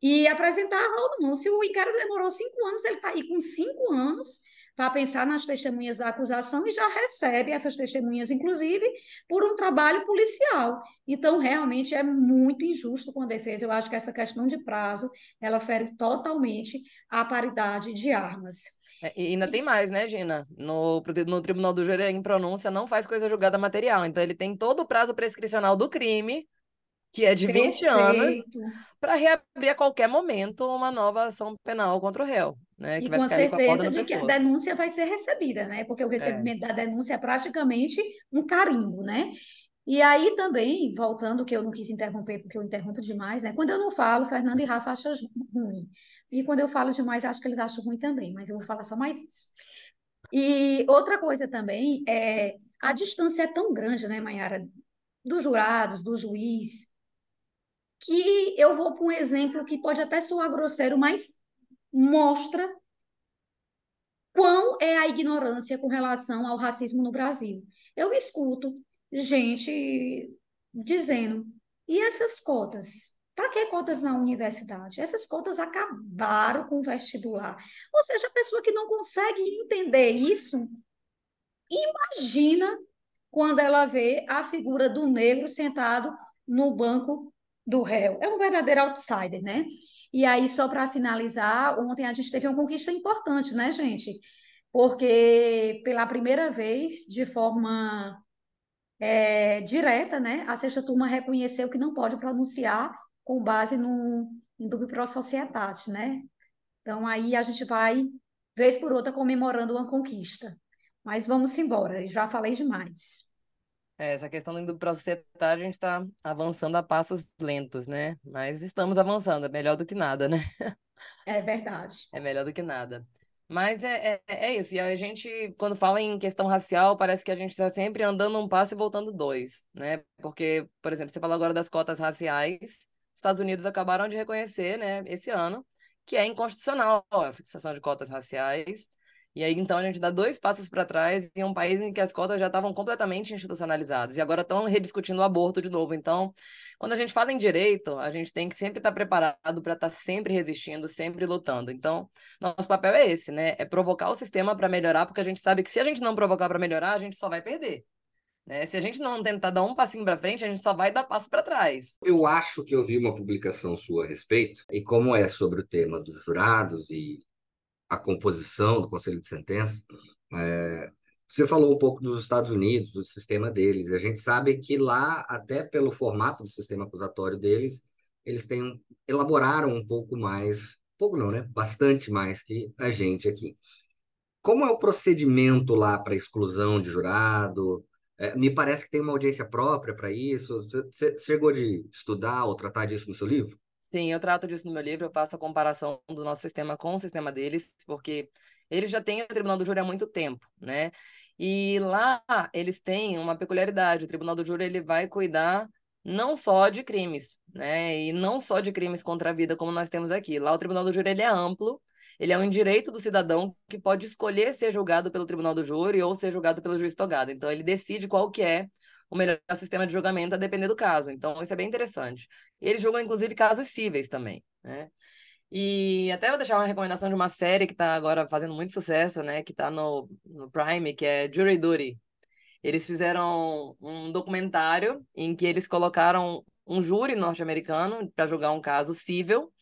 e apresentar a denúncia. O inquérito demorou cinco anos, ele está aí com cinco anos para pensar nas testemunhas da acusação e já recebe essas testemunhas, inclusive, por um trabalho policial. Então, realmente é muito injusto com a defesa. Eu acho que essa questão de prazo, ela fere totalmente a paridade de armas. É, e ainda tem mais, né, Gina? No, no Tribunal do Júri, em pronúncia, não faz coisa julgada material. Então, ele tem todo o prazo prescricional do crime que é de 20 Perfeito. anos, para reabrir a qualquer momento uma nova ação penal contra o réu. Né, e com certeza de que a denúncia vai ser recebida, né? Porque o é. recebimento é. da denúncia é praticamente um carimbo, né? E aí também, voltando, que eu não quis interromper, porque eu interrompo demais, né? Quando eu não falo, Fernando e Rafa acham ruim. E quando eu falo demais, acho que eles acham ruim também, mas eu vou falar só mais isso. E outra coisa também é a distância é tão grande, né, Mayara, dos jurados, do juiz, que eu vou para um exemplo que pode até soar grosseiro, mas mostra quão é a ignorância com relação ao racismo no Brasil. Eu escuto gente dizendo, e essas cotas? Para que cotas na universidade? Essas cotas acabaram com o vestibular. Ou seja, a pessoa que não consegue entender isso, imagina quando ela vê a figura do negro sentado no banco do réu. É um verdadeiro outsider, né? E aí, só para finalizar, ontem a gente teve uma conquista importante, né, gente? Porque pela primeira vez, de forma é, direta, né, a sexta turma reconheceu que não pode pronunciar com base no em dubio pro societate, né? Então aí a gente vai vez por outra comemorando uma conquista. Mas vamos embora, já falei demais. É, essa questão do para a gente está avançando a passos lentos, né? Mas estamos avançando, é melhor do que nada, né? É verdade. É melhor do que nada. Mas é, é, é isso. E a gente, quando fala em questão racial, parece que a gente está sempre andando um passo e voltando dois, né? Porque, por exemplo, você fala agora das cotas raciais, Estados Unidos acabaram de reconhecer, né, esse ano, que é inconstitucional a fixação de cotas raciais. E aí, então, a gente dá dois passos para trás em um país em que as cotas já estavam completamente institucionalizadas e agora estão rediscutindo o aborto de novo. Então, quando a gente fala em direito, a gente tem que sempre estar tá preparado para estar tá sempre resistindo, sempre lutando. Então, nosso papel é esse, né? É provocar o sistema para melhorar, porque a gente sabe que se a gente não provocar para melhorar, a gente só vai perder. Né? Se a gente não tentar dar um passinho para frente, a gente só vai dar passo para trás. Eu acho que eu vi uma publicação sua a respeito, e como é sobre o tema dos jurados e a composição do Conselho de Sentença, é, você falou um pouco dos Estados Unidos, do sistema deles, a gente sabe que lá, até pelo formato do sistema acusatório deles, eles têm, elaboraram um pouco mais, pouco não, né? Bastante mais que a gente aqui. Como é o procedimento lá para exclusão de jurado? É, me parece que tem uma audiência própria para isso. Você chegou de estudar ou tratar disso no seu livro? Sim, eu trato disso no meu livro, eu faço a comparação do nosso sistema com o sistema deles, porque eles já têm o Tribunal do Júri há muito tempo, né? E lá eles têm uma peculiaridade, o Tribunal do Júri ele vai cuidar não só de crimes, né? E não só de crimes contra a vida como nós temos aqui. Lá o Tribunal do Júri ele é amplo, ele é um direito do cidadão que pode escolher ser julgado pelo Tribunal do Júri ou ser julgado pelo juiz togado. Então ele decide qual que é o melhor sistema de julgamento a depender do caso. Então, isso é bem interessante. Eles julgam, inclusive, casos cíveis também, né? E até vou deixar uma recomendação de uma série que está agora fazendo muito sucesso, né? Que está no, no Prime, que é Jury Duty. Eles fizeram um documentário em que eles colocaram um júri norte-americano para julgar um caso cível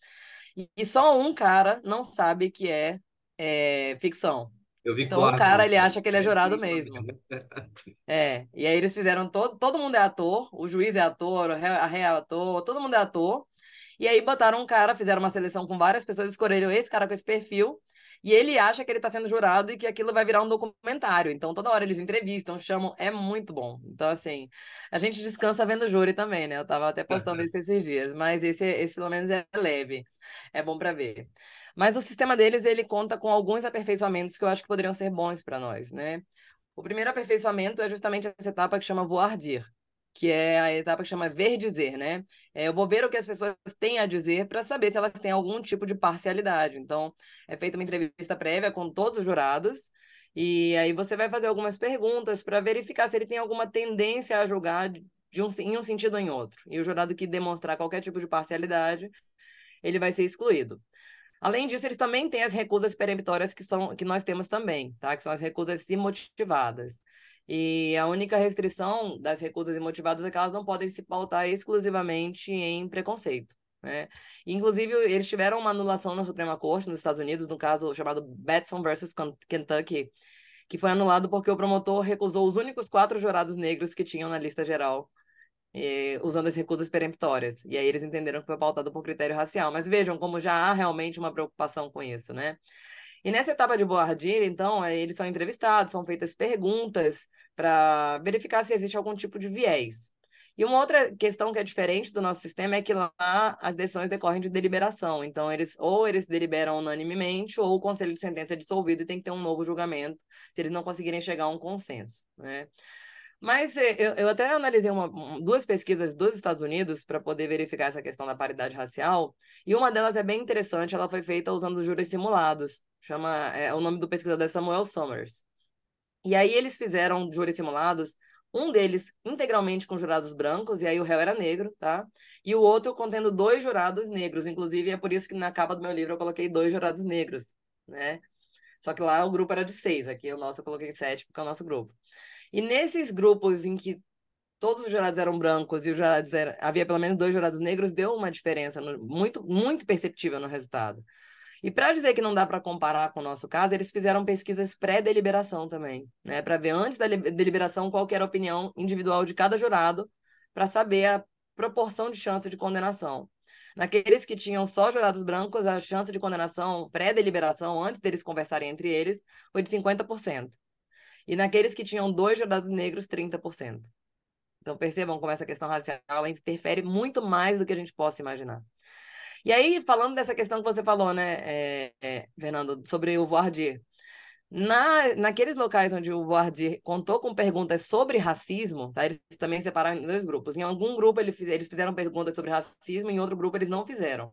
e só um cara não sabe que é, é ficção. Eu vi então quatro, o cara, ele acha que ele é jurado mesmo. É, e aí eles fizeram todo, todo mundo é ator, o juiz é ator, a ré é ator, todo mundo é ator. E aí botaram um cara, fizeram uma seleção com várias pessoas, escolheram esse cara com esse perfil, e ele acha que ele está sendo jurado e que aquilo vai virar um documentário. Então, toda hora eles entrevistam, chamam, é muito bom. Então, assim, a gente descansa vendo o júri também, né? Eu estava até postando isso esses dias, mas esse, esse pelo menos é leve, é bom para ver. Mas o sistema deles, ele conta com alguns aperfeiçoamentos que eu acho que poderiam ser bons para nós, né? O primeiro aperfeiçoamento é justamente essa etapa que chama voir dire, que é a etapa que chama ver dizer, né? É, eu vou ver o que as pessoas têm a dizer para saber se elas têm algum tipo de parcialidade. Então, é feita uma entrevista prévia com todos os jurados, e aí você vai fazer algumas perguntas para verificar se ele tem alguma tendência a julgar de um, em um sentido ou em outro. E o jurado que demonstrar qualquer tipo de parcialidade, ele vai ser excluído. Além disso, eles também têm as recusas peremptórias que são que nós temos também, tá? Que são as recusas imotivadas. E a única restrição das recusas imotivadas é que elas não podem se pautar exclusivamente em preconceito. Né? Inclusive, eles tiveram uma anulação na Suprema Corte nos Estados Unidos, no caso chamado Batson versus Kentucky, que foi anulado porque o promotor recusou os únicos quatro jurados negros que tinham na lista geral, eh, usando as recusas peremptórias. E aí eles entenderam que foi pautado por critério racial. Mas vejam como já há realmente uma preocupação com isso, né? E nessa etapa de Boardir, então, eles são entrevistados, são feitas perguntas para verificar se existe algum tipo de viés. E uma outra questão que é diferente do nosso sistema é que lá as decisões decorrem de deliberação. Então, eles ou eles deliberam unanimemente, ou o conselho de sentença é dissolvido e tem que ter um novo julgamento, se eles não conseguirem chegar a um consenso. Né? Mas eh, eu, eu até analisei uma, duas pesquisas dos Estados Unidos para poder verificar essa questão da paridade racial, e uma delas é bem interessante, ela foi feita usando júris simulados. Chama, é, o nome do pesquisador é Samuel Summers. E aí eles fizeram júris simulados, um deles integralmente com jurados brancos, e aí o réu era negro, tá? E o outro contendo dois jurados negros, inclusive é por isso que na capa do meu livro eu coloquei dois jurados negros, né? Só que lá o grupo era de seis, aqui o nosso eu coloquei sete, porque é o nosso grupo. E nesses grupos em que todos os jurados eram brancos e os jurados eram, havia pelo menos dois jurados negros, deu uma diferença no, muito, muito perceptível no resultado. E para dizer que não dá para comparar com o nosso caso, eles fizeram pesquisas pré-deliberação também, né, para ver antes da deliberação qual era a opinião individual de cada jurado, para saber a proporção de chance de condenação. Naqueles que tinham só jurados brancos, a chance de condenação pré-deliberação, antes deles conversarem entre eles, foi de 50%. E naqueles que tinham dois jurados negros, 30%. Então percebam como essa questão racial ela interfere muito mais do que a gente possa imaginar. E aí, falando dessa questão que você falou, né, é, é, Fernando, sobre o Voardir. Na, naqueles locais onde o Voardir contou com perguntas sobre racismo, tá? eles também separaram em dois grupos. Em algum grupo eles, eles fizeram perguntas sobre racismo, em outro grupo eles não fizeram.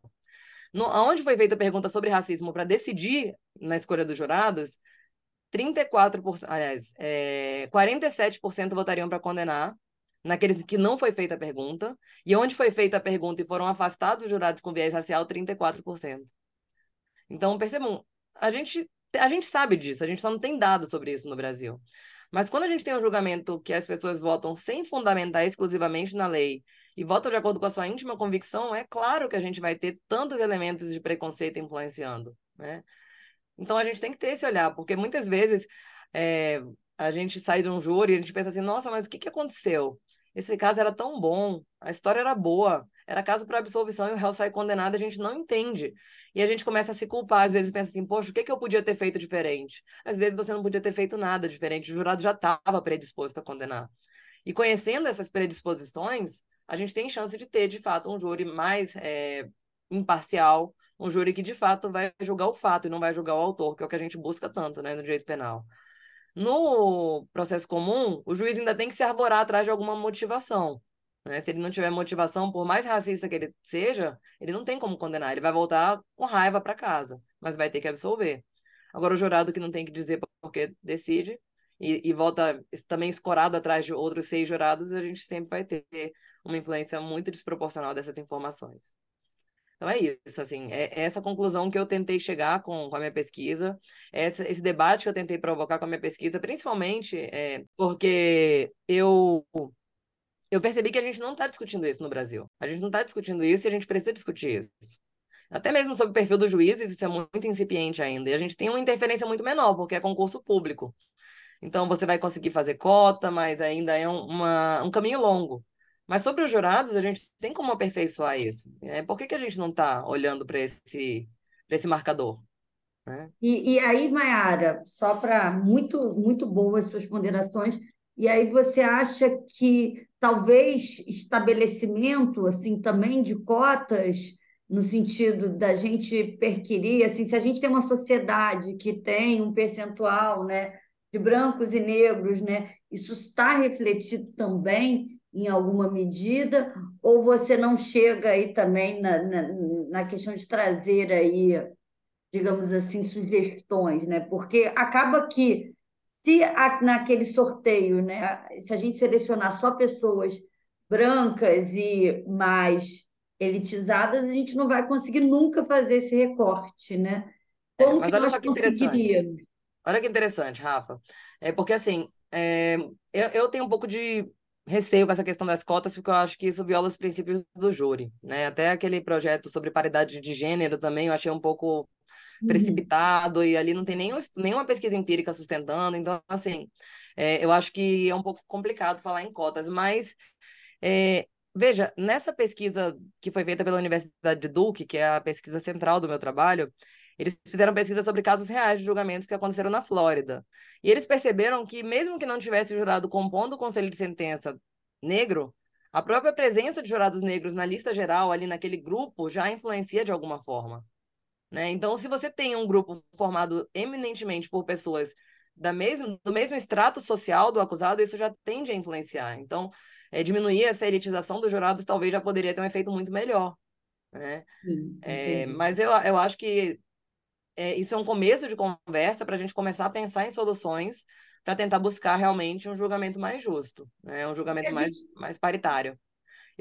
No, onde foi feita a pergunta sobre racismo para decidir na escolha dos jurados, 34%, aliás, é, 47% votariam para condenar, naqueles que não foi feita a pergunta, e onde foi feita a pergunta e foram afastados os jurados com viés racial, 34%. Então, percebam, a gente, a gente sabe disso, a gente só não tem dados sobre isso no Brasil. Mas quando a gente tem um julgamento que as pessoas votam sem fundamentar exclusivamente na lei e votam de acordo com a sua íntima convicção, é claro que a gente vai ter tantos elementos de preconceito influenciando, né? Então a gente tem que ter esse olhar, porque muitas vezes é, a gente sai de um júri e a gente pensa assim, nossa, mas o que, que aconteceu? Esse caso era tão bom, a história era boa, era caso para absolvição e o réu sai condenado, a gente não entende. E a gente começa a se culpar, às vezes pensa assim, poxa, o que, que eu podia ter feito diferente? Às vezes você não podia ter feito nada diferente, o jurado já estava predisposto a condenar. E conhecendo essas predisposições, a gente tem chance de ter, de fato, um júri mais é, imparcial, um júri que de fato vai julgar o fato e não vai julgar o autor, que é o que a gente busca tanto, né, no direito penal. No processo comum, o juiz ainda tem que se arborar atrás de alguma motivação. Né? Se ele não tiver motivação, por mais racista que ele seja, ele não tem como condenar. Ele vai voltar com raiva para casa, mas vai ter que absolver. Agora, o jurado que não tem que dizer porque decide e, e volta também escorado atrás de outros seis jurados, a gente sempre vai ter uma influência muito desproporcional dessas informações. Então é isso, assim, é, é essa conclusão que eu tentei chegar com, com a minha pesquisa, essa, esse debate que eu tentei provocar com a minha pesquisa, principalmente é, porque eu eu percebi que a gente não está discutindo isso no Brasil. A gente não está discutindo isso e a gente precisa discutir isso. Até mesmo sobre o perfil dos juízes, isso é muito incipiente ainda. E a gente tem uma interferência muito menor, porque é concurso público. Então você vai conseguir fazer cota, mas ainda é um, uma, um caminho longo. Mas sobre os jurados, a gente tem como aperfeiçoar isso. Né? Por que, que a gente não está olhando para esse, esse marcador? Né? E, e aí, Mayara, só para muito, muito boas suas ponderações, e aí você acha que talvez estabelecimento assim também de cotas no sentido da gente perquirir, assim, se a gente tem uma sociedade que tem um percentual, né, de brancos e negros, né, isso está refletido também em alguma medida, ou você não chega aí também na, na, na questão de trazer aí, digamos assim, sugestões, né? Porque acaba que se a, naquele sorteio, né, se a gente selecionar só pessoas brancas e mais elitizadas, a gente não vai conseguir nunca fazer esse recorte, né? É, Como mas que olha nós só que interessante. Olha que interessante, Rafa. É porque assim, é, eu, eu tenho um pouco de receio com essa questão das cotas, porque eu acho que isso viola os princípios do júri, né? Até aquele projeto sobre paridade de gênero também eu achei um pouco Uhum. precipitado e ali não tem nenhum, nenhuma pesquisa empírica sustentando, então assim, é, eu acho que é um pouco complicado falar em cotas, mas é, veja, nessa pesquisa que foi feita pela Universidade de Duke, que é a pesquisa central do meu trabalho, eles fizeram pesquisa sobre casos reais de julgamentos que aconteceram na Flórida. E eles perceberam que, mesmo que não tivesse jurado compondo o conselho de sentença negro, a própria presença de jurados negros na lista geral, ali naquele grupo, já influencia de alguma forma. Né? Então, se você tem um grupo formado eminentemente por pessoas da mesma, do mesmo extrato social do acusado, isso já tende a influenciar. Então, é, diminuir essa elitização dos jurados talvez já poderia ter um efeito muito melhor. Né? Sim, É, mas eu, eu acho que é, isso é um começo de conversa para a gente começar a pensar em soluções para tentar buscar realmente um julgamento mais justo, né? Um julgamento A mais, gente, mais paritário.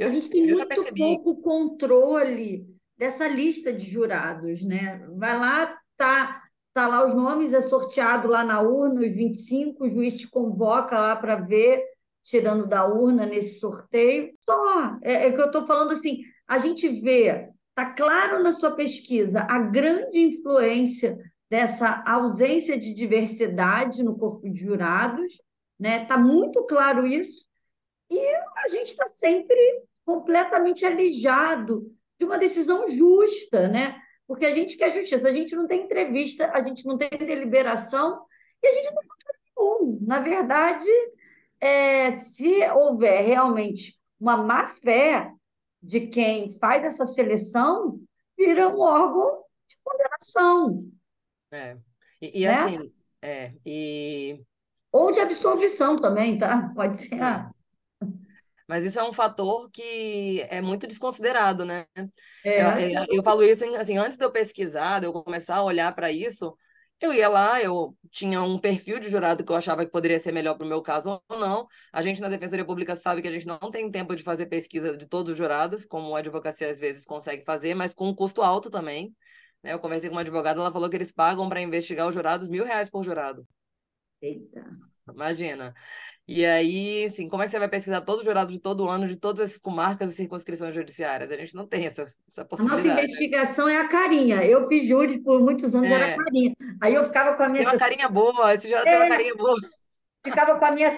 a Eu, gente tem muito percebi. pouco controle dessa lista de jurados, né? Vai lá, tá, tá lá os nomes, é sorteado lá na urna, os 25, o juiz te convoca lá para ver, tirando da urna nesse sorteio. Só, é, é que eu estou falando assim, a gente vê, tá claro na sua pesquisa, a grande influência dessa ausência de diversidade no corpo de jurados, né? Tá muito claro isso, e a gente está sempre completamente alijado de uma decisão justa, né? Porque a gente quer justiça, a gente não tem entrevista, a gente não tem deliberação e a gente não tem nenhum. Na verdade, é, se houver realmente uma má fé de quem faz essa seleção, vira um órgão de condenação, É. E, e né? assim, é, e Ou de absolvição também, tá? Pode ser. Ah, Mas isso é um fator que é muito desconsiderado, né? Eu, é, eu, eu falo isso, assim, antes de eu pesquisar, de eu começar a olhar para isso, eu ia lá, eu tinha um perfil de jurado que eu achava que poderia ser melhor para o meu caso ou não. A gente na Defensoria Pública sabe que a gente não tem tempo de fazer pesquisa de todos os jurados, como a advocacia às vezes consegue fazer, mas com um custo alto também. né? Eu conversei com uma advogada, ela falou que eles pagam para investigar os jurados mil reais por jurado. eita. Imagina. E aí, assim, como é que você vai pesquisar todos os jurados de todo ano, de todas as comarcas e circunscrições judiciárias? A gente não tem essa, essa A nossa possibilidade. investigação é a carinha. Eu fiz júri por muitos anos, era É, carinha. Aí eu ficava com a minha tem uma carinha boa, esse jurado tem uma é, carinha boa. ficava com a minha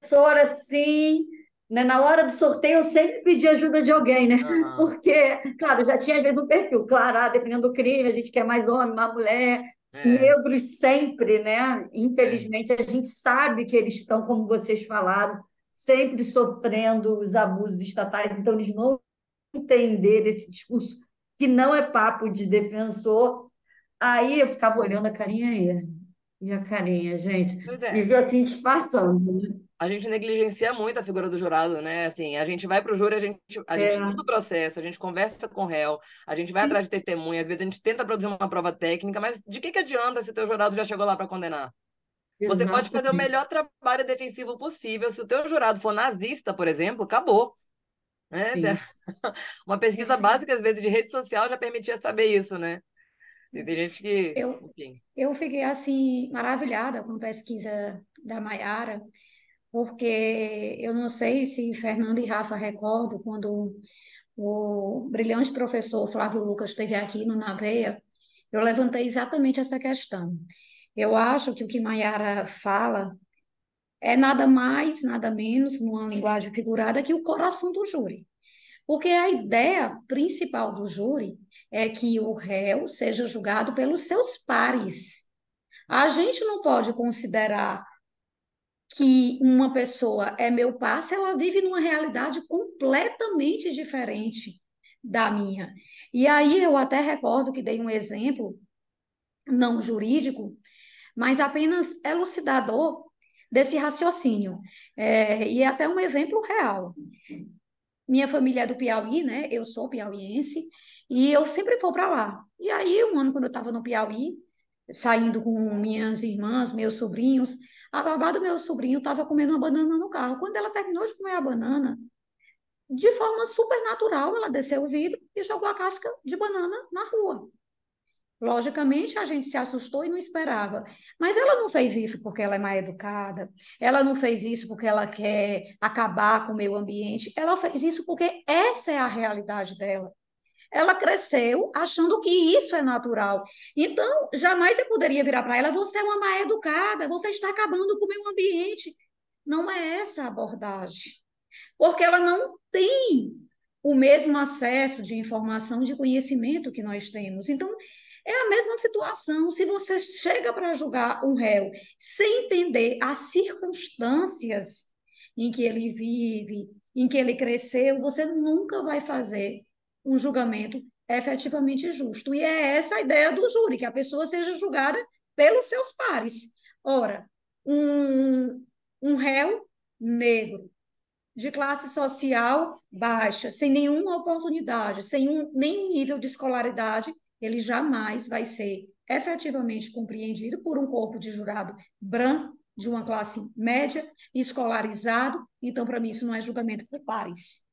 assessora assim, né? Na hora do sorteio eu sempre pedi ajuda de alguém, né? Aham, Porque, claro, já tinha às vezes um perfil, claro, ah, dependendo do crime, a gente quer mais homem, mais mulher, é, negros sempre, né? é, Infelizmente, a gente sabe que eles estão, como vocês falaram, sempre sofrendo os abusos estatais, então eles vão entender esse discurso que não é papo de defensor. Aí eu ficava olhando a carinha aí. E a carinha, gente, Pois e é, viu assim disfarçando, né? A gente negligencia muito a figura do jurado, né? Assim, a gente vai para o júri, a gente, a gente É, estuda o processo, a gente conversa com o réu, a gente vai atrás de testemunha, às vezes a gente tenta produzir uma prova técnica, mas de que que adianta se o teu jurado já chegou lá para condenar? Você pode fazer o melhor trabalho defensivo possível. Se o teu jurado for nazista, por exemplo, acabou. Né? Uma pesquisa básica, às vezes, de rede social já permitia saber isso, né? E tem gente que, Eu, enfim. eu fiquei assim maravilhada com a pesquisa da Maiara, porque eu não sei se Fernando e Rafa recordam quando o brilhante professor Flávio Lucas esteve aqui no Naveia, eu levantei exatamente essa questão. Eu acho que o que Maiara fala é nada mais, nada menos, numa linguagem figurada, que o coração do júri. Porque a ideia principal do júri é que o réu seja julgado pelos seus pares. A gente não pode considerar que uma pessoa é meu par se ela vive numa realidade completamente diferente da minha. E aí eu até recordo que dei um exemplo, não jurídico, mas apenas elucidador desse raciocínio. É, e é até um exemplo real. Minha família é do Piauí, né? Eu sou piauiense e eu sempre vou para lá. E aí, um ano, quando eu estava no Piauí, saindo com minhas irmãs, meus sobrinhos, a babá do meu sobrinho estava comendo uma banana no carro. Quando ela terminou de comer a banana, de forma supernatural, ela desceu o vidro e jogou a casca de banana na rua. Logicamente, a gente se assustou e não esperava. Mas ela não fez isso porque ela é mal educada, ela não fez isso porque ela quer acabar com o meio ambiente, ela fez isso porque essa é a realidade dela. Ela cresceu achando que isso é natural. Então, jamais eu poderia virar para ela: você é uma mal educada, você está acabando com o meio ambiente. Não é essa a abordagem. Porque ela não tem o mesmo acesso de informação, de conhecimento que nós temos. Então, é a mesma situação. Se você chega para julgar um réu sem entender as circunstâncias em que ele vive, em que ele cresceu, você nunca vai fazer um julgamento efetivamente justo. E é essa a ideia do júri, que a pessoa seja julgada pelos seus pares. Ora, um, um réu negro, de classe social baixa, sem nenhuma oportunidade, sem um, nenhum nível de escolaridade, ele jamais vai ser efetivamente compreendido por um corpo de jurado branco, de uma classe média, escolarizado. Então, para mim, isso não é julgamento por pares.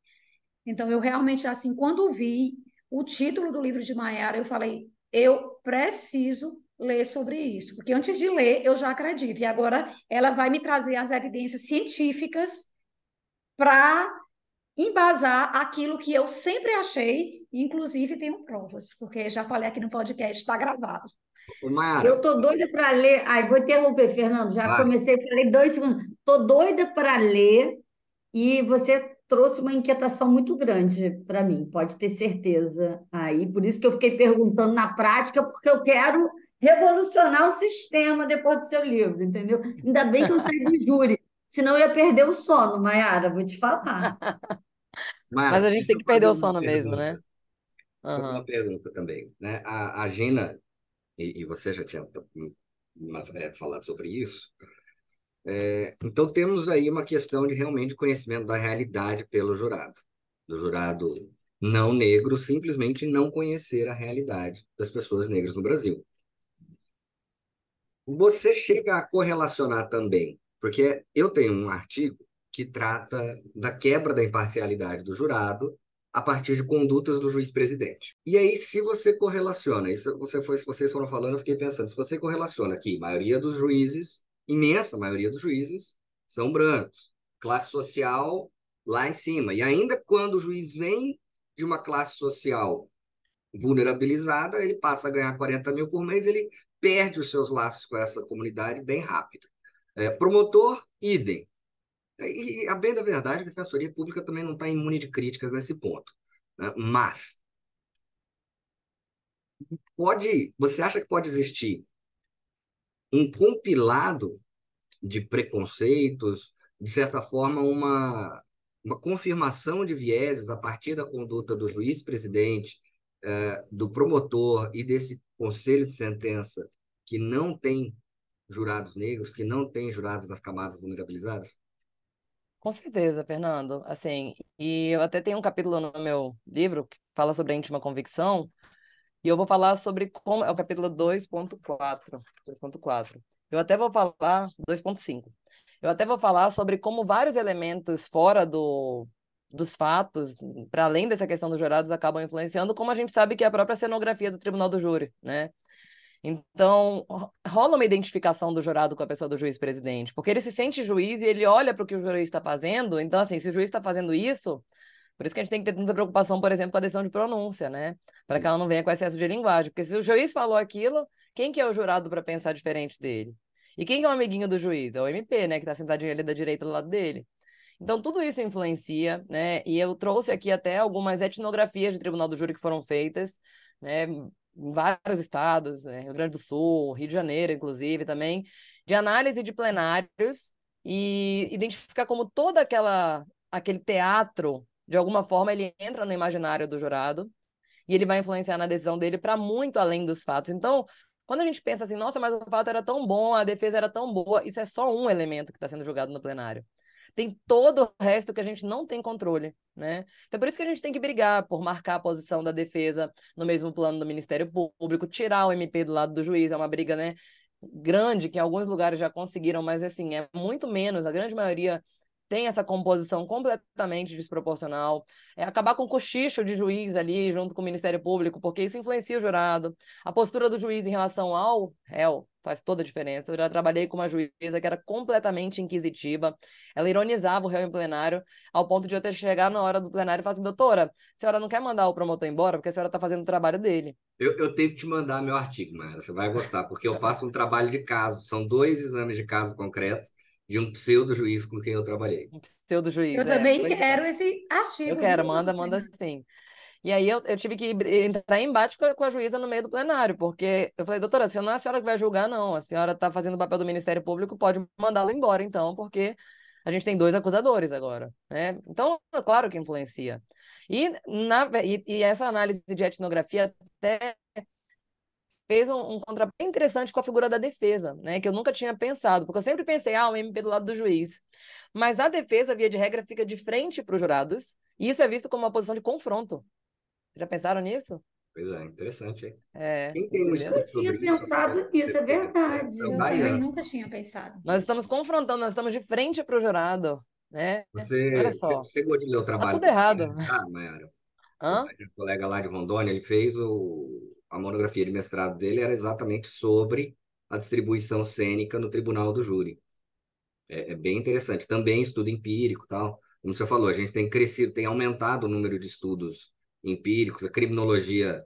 Então, eu realmente, assim, quando vi o título do livro de Maiara, eu falei, eu preciso ler sobre isso, porque antes de ler, eu já acredito. E agora ela vai me trazer as evidências científicas para embasar aquilo que eu sempre achei, inclusive tenho provas, porque já falei aqui no podcast, está gravado. Eu tô doida para ler. Ai, vou interromper, Fernando. Já Vai. comecei, falei dois segundos. Tô doida para ler e você trouxe uma inquietação muito grande para mim, pode ter certeza. Aí, por isso que eu fiquei perguntando na prática, porque eu quero revolucionar o sistema depois do seu livro, entendeu? Ainda bem que eu saí do júri, senão eu ia perder o sono, Mayara, vou te falar. Mas a gente tem que perder o sono mesmo, né? Uhum. Uma pergunta também, né? A, a Gina, e, e você já tinha é, falado sobre isso, é, então temos aí uma questão de realmente conhecimento da realidade pelo jurado, do jurado não negro simplesmente não conhecer a realidade das pessoas negras no Brasil. Você chega a correlacionar também, porque eu tenho um artigo que trata da quebra da imparcialidade do jurado a partir de condutas do juiz-presidente. E aí, se você correlaciona, isso você foi, vocês foram falando, eu fiquei pensando, se você correlaciona aqui, maioria dos juízes, imensa maioria dos juízes, são brancos, classe social lá em cima. E ainda quando o juiz vem de uma classe social vulnerabilizada, ele passa a ganhar 40 mil por mês, ele perde os seus laços com essa comunidade bem rápido. É, promotor, idem. E, a bem da verdade, a Defensoria Pública também não está imune de críticas nesse ponto. Né? Mas, pode, você acha que pode existir um compilado de preconceitos, de certa forma, uma, uma confirmação de vieses a partir da conduta do juiz-presidente, eh, do promotor e desse conselho de sentença que não tem jurados negros, que não tem jurados das camadas vulnerabilizadas? Com certeza, Fernando. Assim, e eu até tenho um capítulo no meu livro que fala sobre a íntima convicção, e eu vou falar sobre como é o capítulo 2.4, 2.4. Eu até vou falar 2.5. Eu até vou falar sobre como vários elementos fora do dos fatos, para além dessa questão dos jurados, acabam influenciando, como a gente sabe que é a própria cenografia do tribunal do júri, né? Então, rola uma identificação do jurado com a pessoa do juiz-presidente, porque ele se sente juiz e ele olha para o que o juiz está fazendo. Então, assim, se o juiz está fazendo isso, por isso que a gente tem que ter muita preocupação, por exemplo, com a decisão de pronúncia, né? Para que ela não venha com excesso de linguagem. Porque se o juiz falou aquilo, quem que é o jurado para pensar diferente dele? E quem que é o amiguinho do juiz? É o MP, né? Que está sentadinho ali da direita do lado dele. Então, tudo isso influencia, né? E eu trouxe aqui até algumas etnografias de tribunal do júri que foram feitas, né? em vários estados, né, Rio Grande do Sul, Rio de Janeiro, inclusive, também, de análise de plenários e identificar como toda aquela aquele teatro, de alguma forma, ele entra no imaginário do jurado e ele vai influenciar na decisão dele para muito além dos fatos. Então, quando a gente pensa assim, nossa, mas o fato era tão bom, a defesa era tão boa, isso é só um elemento que está sendo julgado no plenário tem todo o resto que a gente não tem controle, né? Então, por isso que a gente tem que brigar por marcar a posição da defesa no mesmo plano do Ministério Público, tirar o MP do lado do juiz, é uma briga, né? Grande, que em alguns lugares já conseguiram, mas assim, é muito menos, a grande maioria tem essa composição completamente desproporcional, é acabar com o cochicho de juiz ali junto com o Ministério Público, porque isso influencia o jurado. A postura do juiz em relação ao réu faz toda a diferença. Eu já trabalhei com uma juíza que era completamente inquisitiva, ela ironizava o réu em plenário, ao ponto de eu ter chegar na hora do plenário e falar assim, doutora, a senhora não quer mandar o promotor embora, porque a senhora está fazendo o trabalho dele. Eu, eu tenho que te mandar meu artigo, Mayara, você vai gostar, porque eu faço um trabalho de caso, são dois exames de caso concreto, de um pseudo-juiz com quem eu trabalhei. Um pseudo-juiz, Eu é, também é. quero esse artigo. Eu quero, manda, manda sim. E aí eu, eu tive que entrar em embate com a, com a juíza no meio do plenário, porque eu falei, doutora, se não é a senhora que vai julgar, não. A senhora está fazendo o papel do Ministério Público, pode mandá-lo embora, então, porque a gente tem dois acusadores agora, né? Então, é claro que influencia. E, na, e, e essa análise de etnografia até fez um, um bem interessante com a figura da defesa, né? Que eu nunca tinha pensado, porque eu sempre pensei, ah, o MP do lado do juiz. Mas a defesa, via de regra, fica de frente para os jurados, e isso é visto como uma posição de confronto. Já pensaram nisso? Pois é, interessante, hein? É, Quem tem um estudo sobre Eu tinha isso? pensado nisso, é verdade. É Eu também nunca tinha pensado. Nós estamos confrontando, nós estamos de frente para o jurado, né? Você, Olha só. chegou de ler o Tá trabalho tudo errado. Ah, Mayara. Hã? O colega lá de Rondônia, ele fez o, a monografia de mestrado dele era exatamente sobre a distribuição cênica no tribunal do júri. É, é bem interessante. Também estudo empírico, e tal. Como você falou, a gente tem crescido, tem aumentado o número de estudos empíricos, a criminologia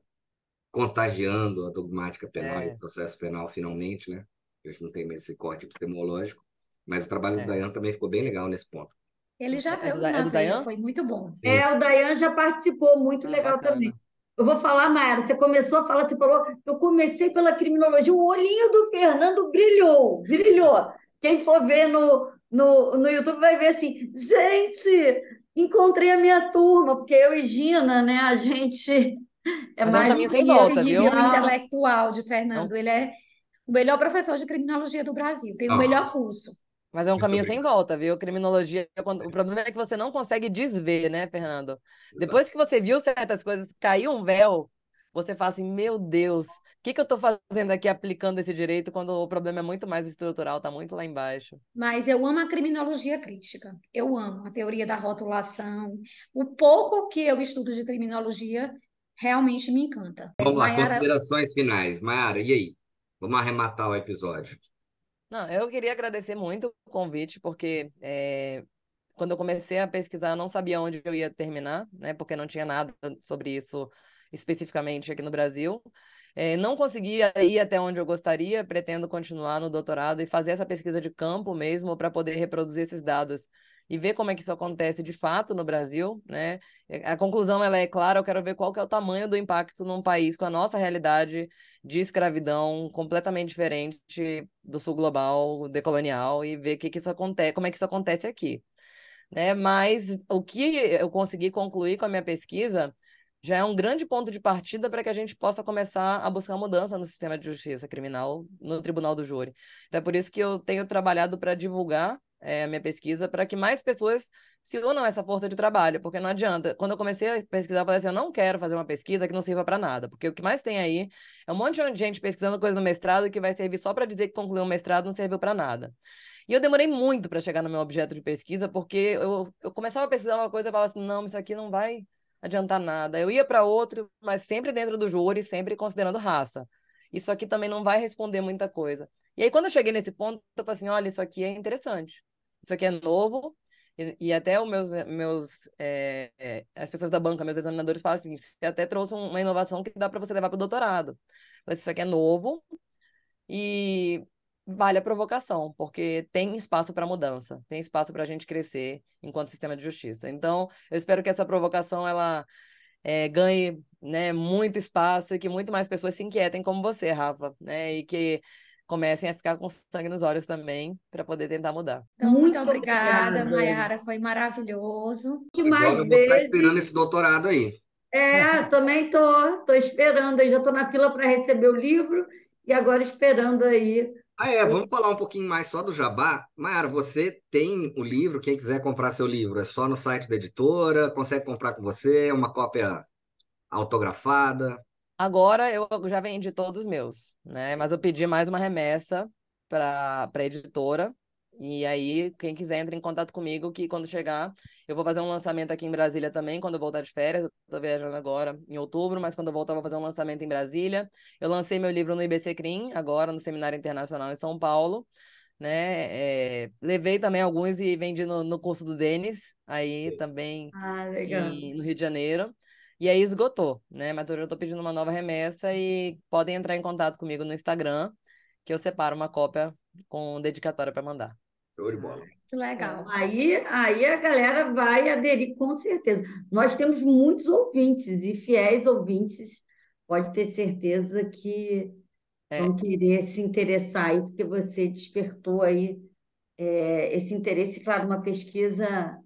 contagiando a dogmática penal e É. o processo penal finalmente, né? A gente não tem mais esse corte epistemológico, mas o trabalho É. do Dayan também ficou bem legal nesse ponto. Ele já É deu do é do Dayan? foi muito bom. É, o Dayan já participou, muito Ah, legal bacana. também. Eu vou falar, Mayara, você começou a falar, você falou, eu comecei pela criminologia, o olhinho do Fernando brilhou, brilhou. Quem for ver no, no, no YouTube vai ver assim, gente, encontrei a minha turma, porque eu e Gina, né, a gente é Mas é um mais caminho sem volta, viu? nível intelectual de Fernando, ele é o melhor professor de criminologia do Brasil, tem o Ah. melhor curso. Mas é um Muito caminho bem. sem volta, viu? Criminologia, quando- o problema é que você não consegue desver, né, Fernando? Depois que você viu certas coisas, caiu um véu, você fala assim, meu Deus, o que que eu tô fazendo aqui aplicando esse direito quando o problema é muito mais estrutural, tá muito lá embaixo. Mas eu amo a criminologia crítica. Eu amo a teoria da rotulação. O pouco que eu estudo de criminologia realmente me encanta. Vamos lá, Mayara, considerações finais. Mayara, e aí? Vamos arrematar o episódio. Não, eu queria agradecer muito o convite, porque é, quando eu comecei a pesquisar, eu não sabia onde eu ia terminar, né? Porque não tinha nada sobre isso especificamente aqui no Brasil. É, não consegui ir até onde eu gostaria, pretendo continuar no doutorado e fazer essa pesquisa de campo mesmo para poder reproduzir esses dados e ver como é que isso acontece de fato no Brasil, né? A conclusão ela é clara, eu quero ver qual que é o tamanho do impacto num país com a nossa realidade de escravidão completamente diferente do sul global, decolonial, e ver que que isso acontece, como é que isso acontece aqui. Né? Mas o que eu consegui concluir com a minha pesquisa já é um grande ponto de partida para que a gente possa começar a buscar mudança no sistema de justiça criminal, no tribunal do júri. Então é por isso que eu tenho trabalhado para divulgar eh, a minha pesquisa, para que mais pessoas se unam a essa força de trabalho, porque não adianta. Quando eu comecei a pesquisar, eu falei assim, eu não quero fazer uma pesquisa que não sirva para nada, porque o que mais tem aí é um monte de gente pesquisando coisa no mestrado que vai servir só para dizer que concluiu um mestrado não serviu para nada. E eu demorei muito para chegar no meu objeto de pesquisa, porque eu, eu começava a pesquisar uma coisa e falava assim, não, isso aqui não vai adiantar nada. Eu ia para outro, mas sempre dentro do júri, sempre considerando raça. Isso aqui também não vai responder muita coisa. E aí, quando eu cheguei nesse ponto, eu falei assim, olha, isso aqui é interessante. Isso aqui é novo, e, e até os meus, meus é, é, as pessoas da banca, meus examinadores falam assim, você até trouxe uma inovação que dá para você levar para o doutorado. Mas isso aqui é novo e vale a provocação, porque tem espaço para mudança, tem espaço para a gente crescer enquanto sistema de justiça. Então, eu espero que essa provocação ela é, ganhe né, muito espaço e que muito mais pessoas se inquietem como você, Rafa, né, e que comecem a ficar com sangue nos olhos também para poder tentar mudar. Então, muito Muito obrigada, obrigada. Mayara, foi maravilhoso. mais Agora eu vou ficar esperando esse doutorado aí. É, também tô, tô esperando, aí já tô na fila para receber o livro e agora esperando aí. Ah, é, vamos falar um pouquinho mais só do Jabá. Mayara, você tem o livro, quem quiser comprar seu livro, é só no site da editora, consegue comprar com você, é uma cópia autografada. Agora eu já vendi todos os meus, né? Mas eu pedi mais uma remessa para a editora E aí, quem quiser, entre em contato comigo, que quando chegar, eu vou fazer um lançamento aqui em Brasília também, quando eu voltar de férias. Eu tô viajando agora em outubro, mas quando eu voltar, eu vou fazer um lançamento em Brasília. Eu lancei meu livro no IBC CRIM, agora no Seminário Internacional em São Paulo. Né? É, levei também alguns e vendi no, no curso do Denis, aí também ah, no Rio de Janeiro. E aí esgotou, né? Mas eu estou pedindo uma nova remessa e podem entrar em contato comigo no Instagram, que eu separo uma cópia com dedicatória para mandar. Show de bola. Que legal. Então, aí, aí a galera vai aderir com certeza. Nós temos muitos ouvintes e fiéis ouvintes, pode ter certeza que é. vão querer se interessar aí, porque você despertou aí é, esse interesse, claro, uma pesquisa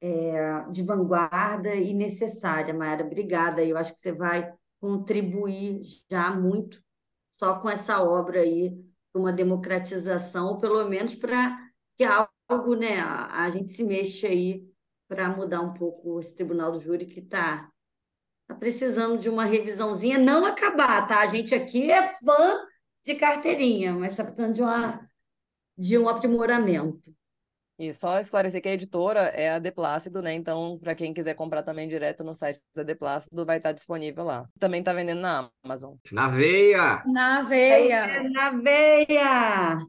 é, de vanguarda e necessária, Mayara. Obrigada. Eu acho que você vai contribuir já muito só com essa obra aí para uma democratização, ou pelo menos para que algo, né, a, gente se mexa aí para mudar um pouco esse tribunal do júri que está tá precisando de uma revisãozinha, não acabar, tá? A gente aqui é fã de carteirinha, mas está precisando de, uma, de um aprimoramento. E só esclarecer que a editora é a Deplácido, né? Então, para quem quiser comprar também direto no site da Deplácido, vai estar disponível lá. Também está vendendo na Amazon. Na veia! Na veia! É, na veia!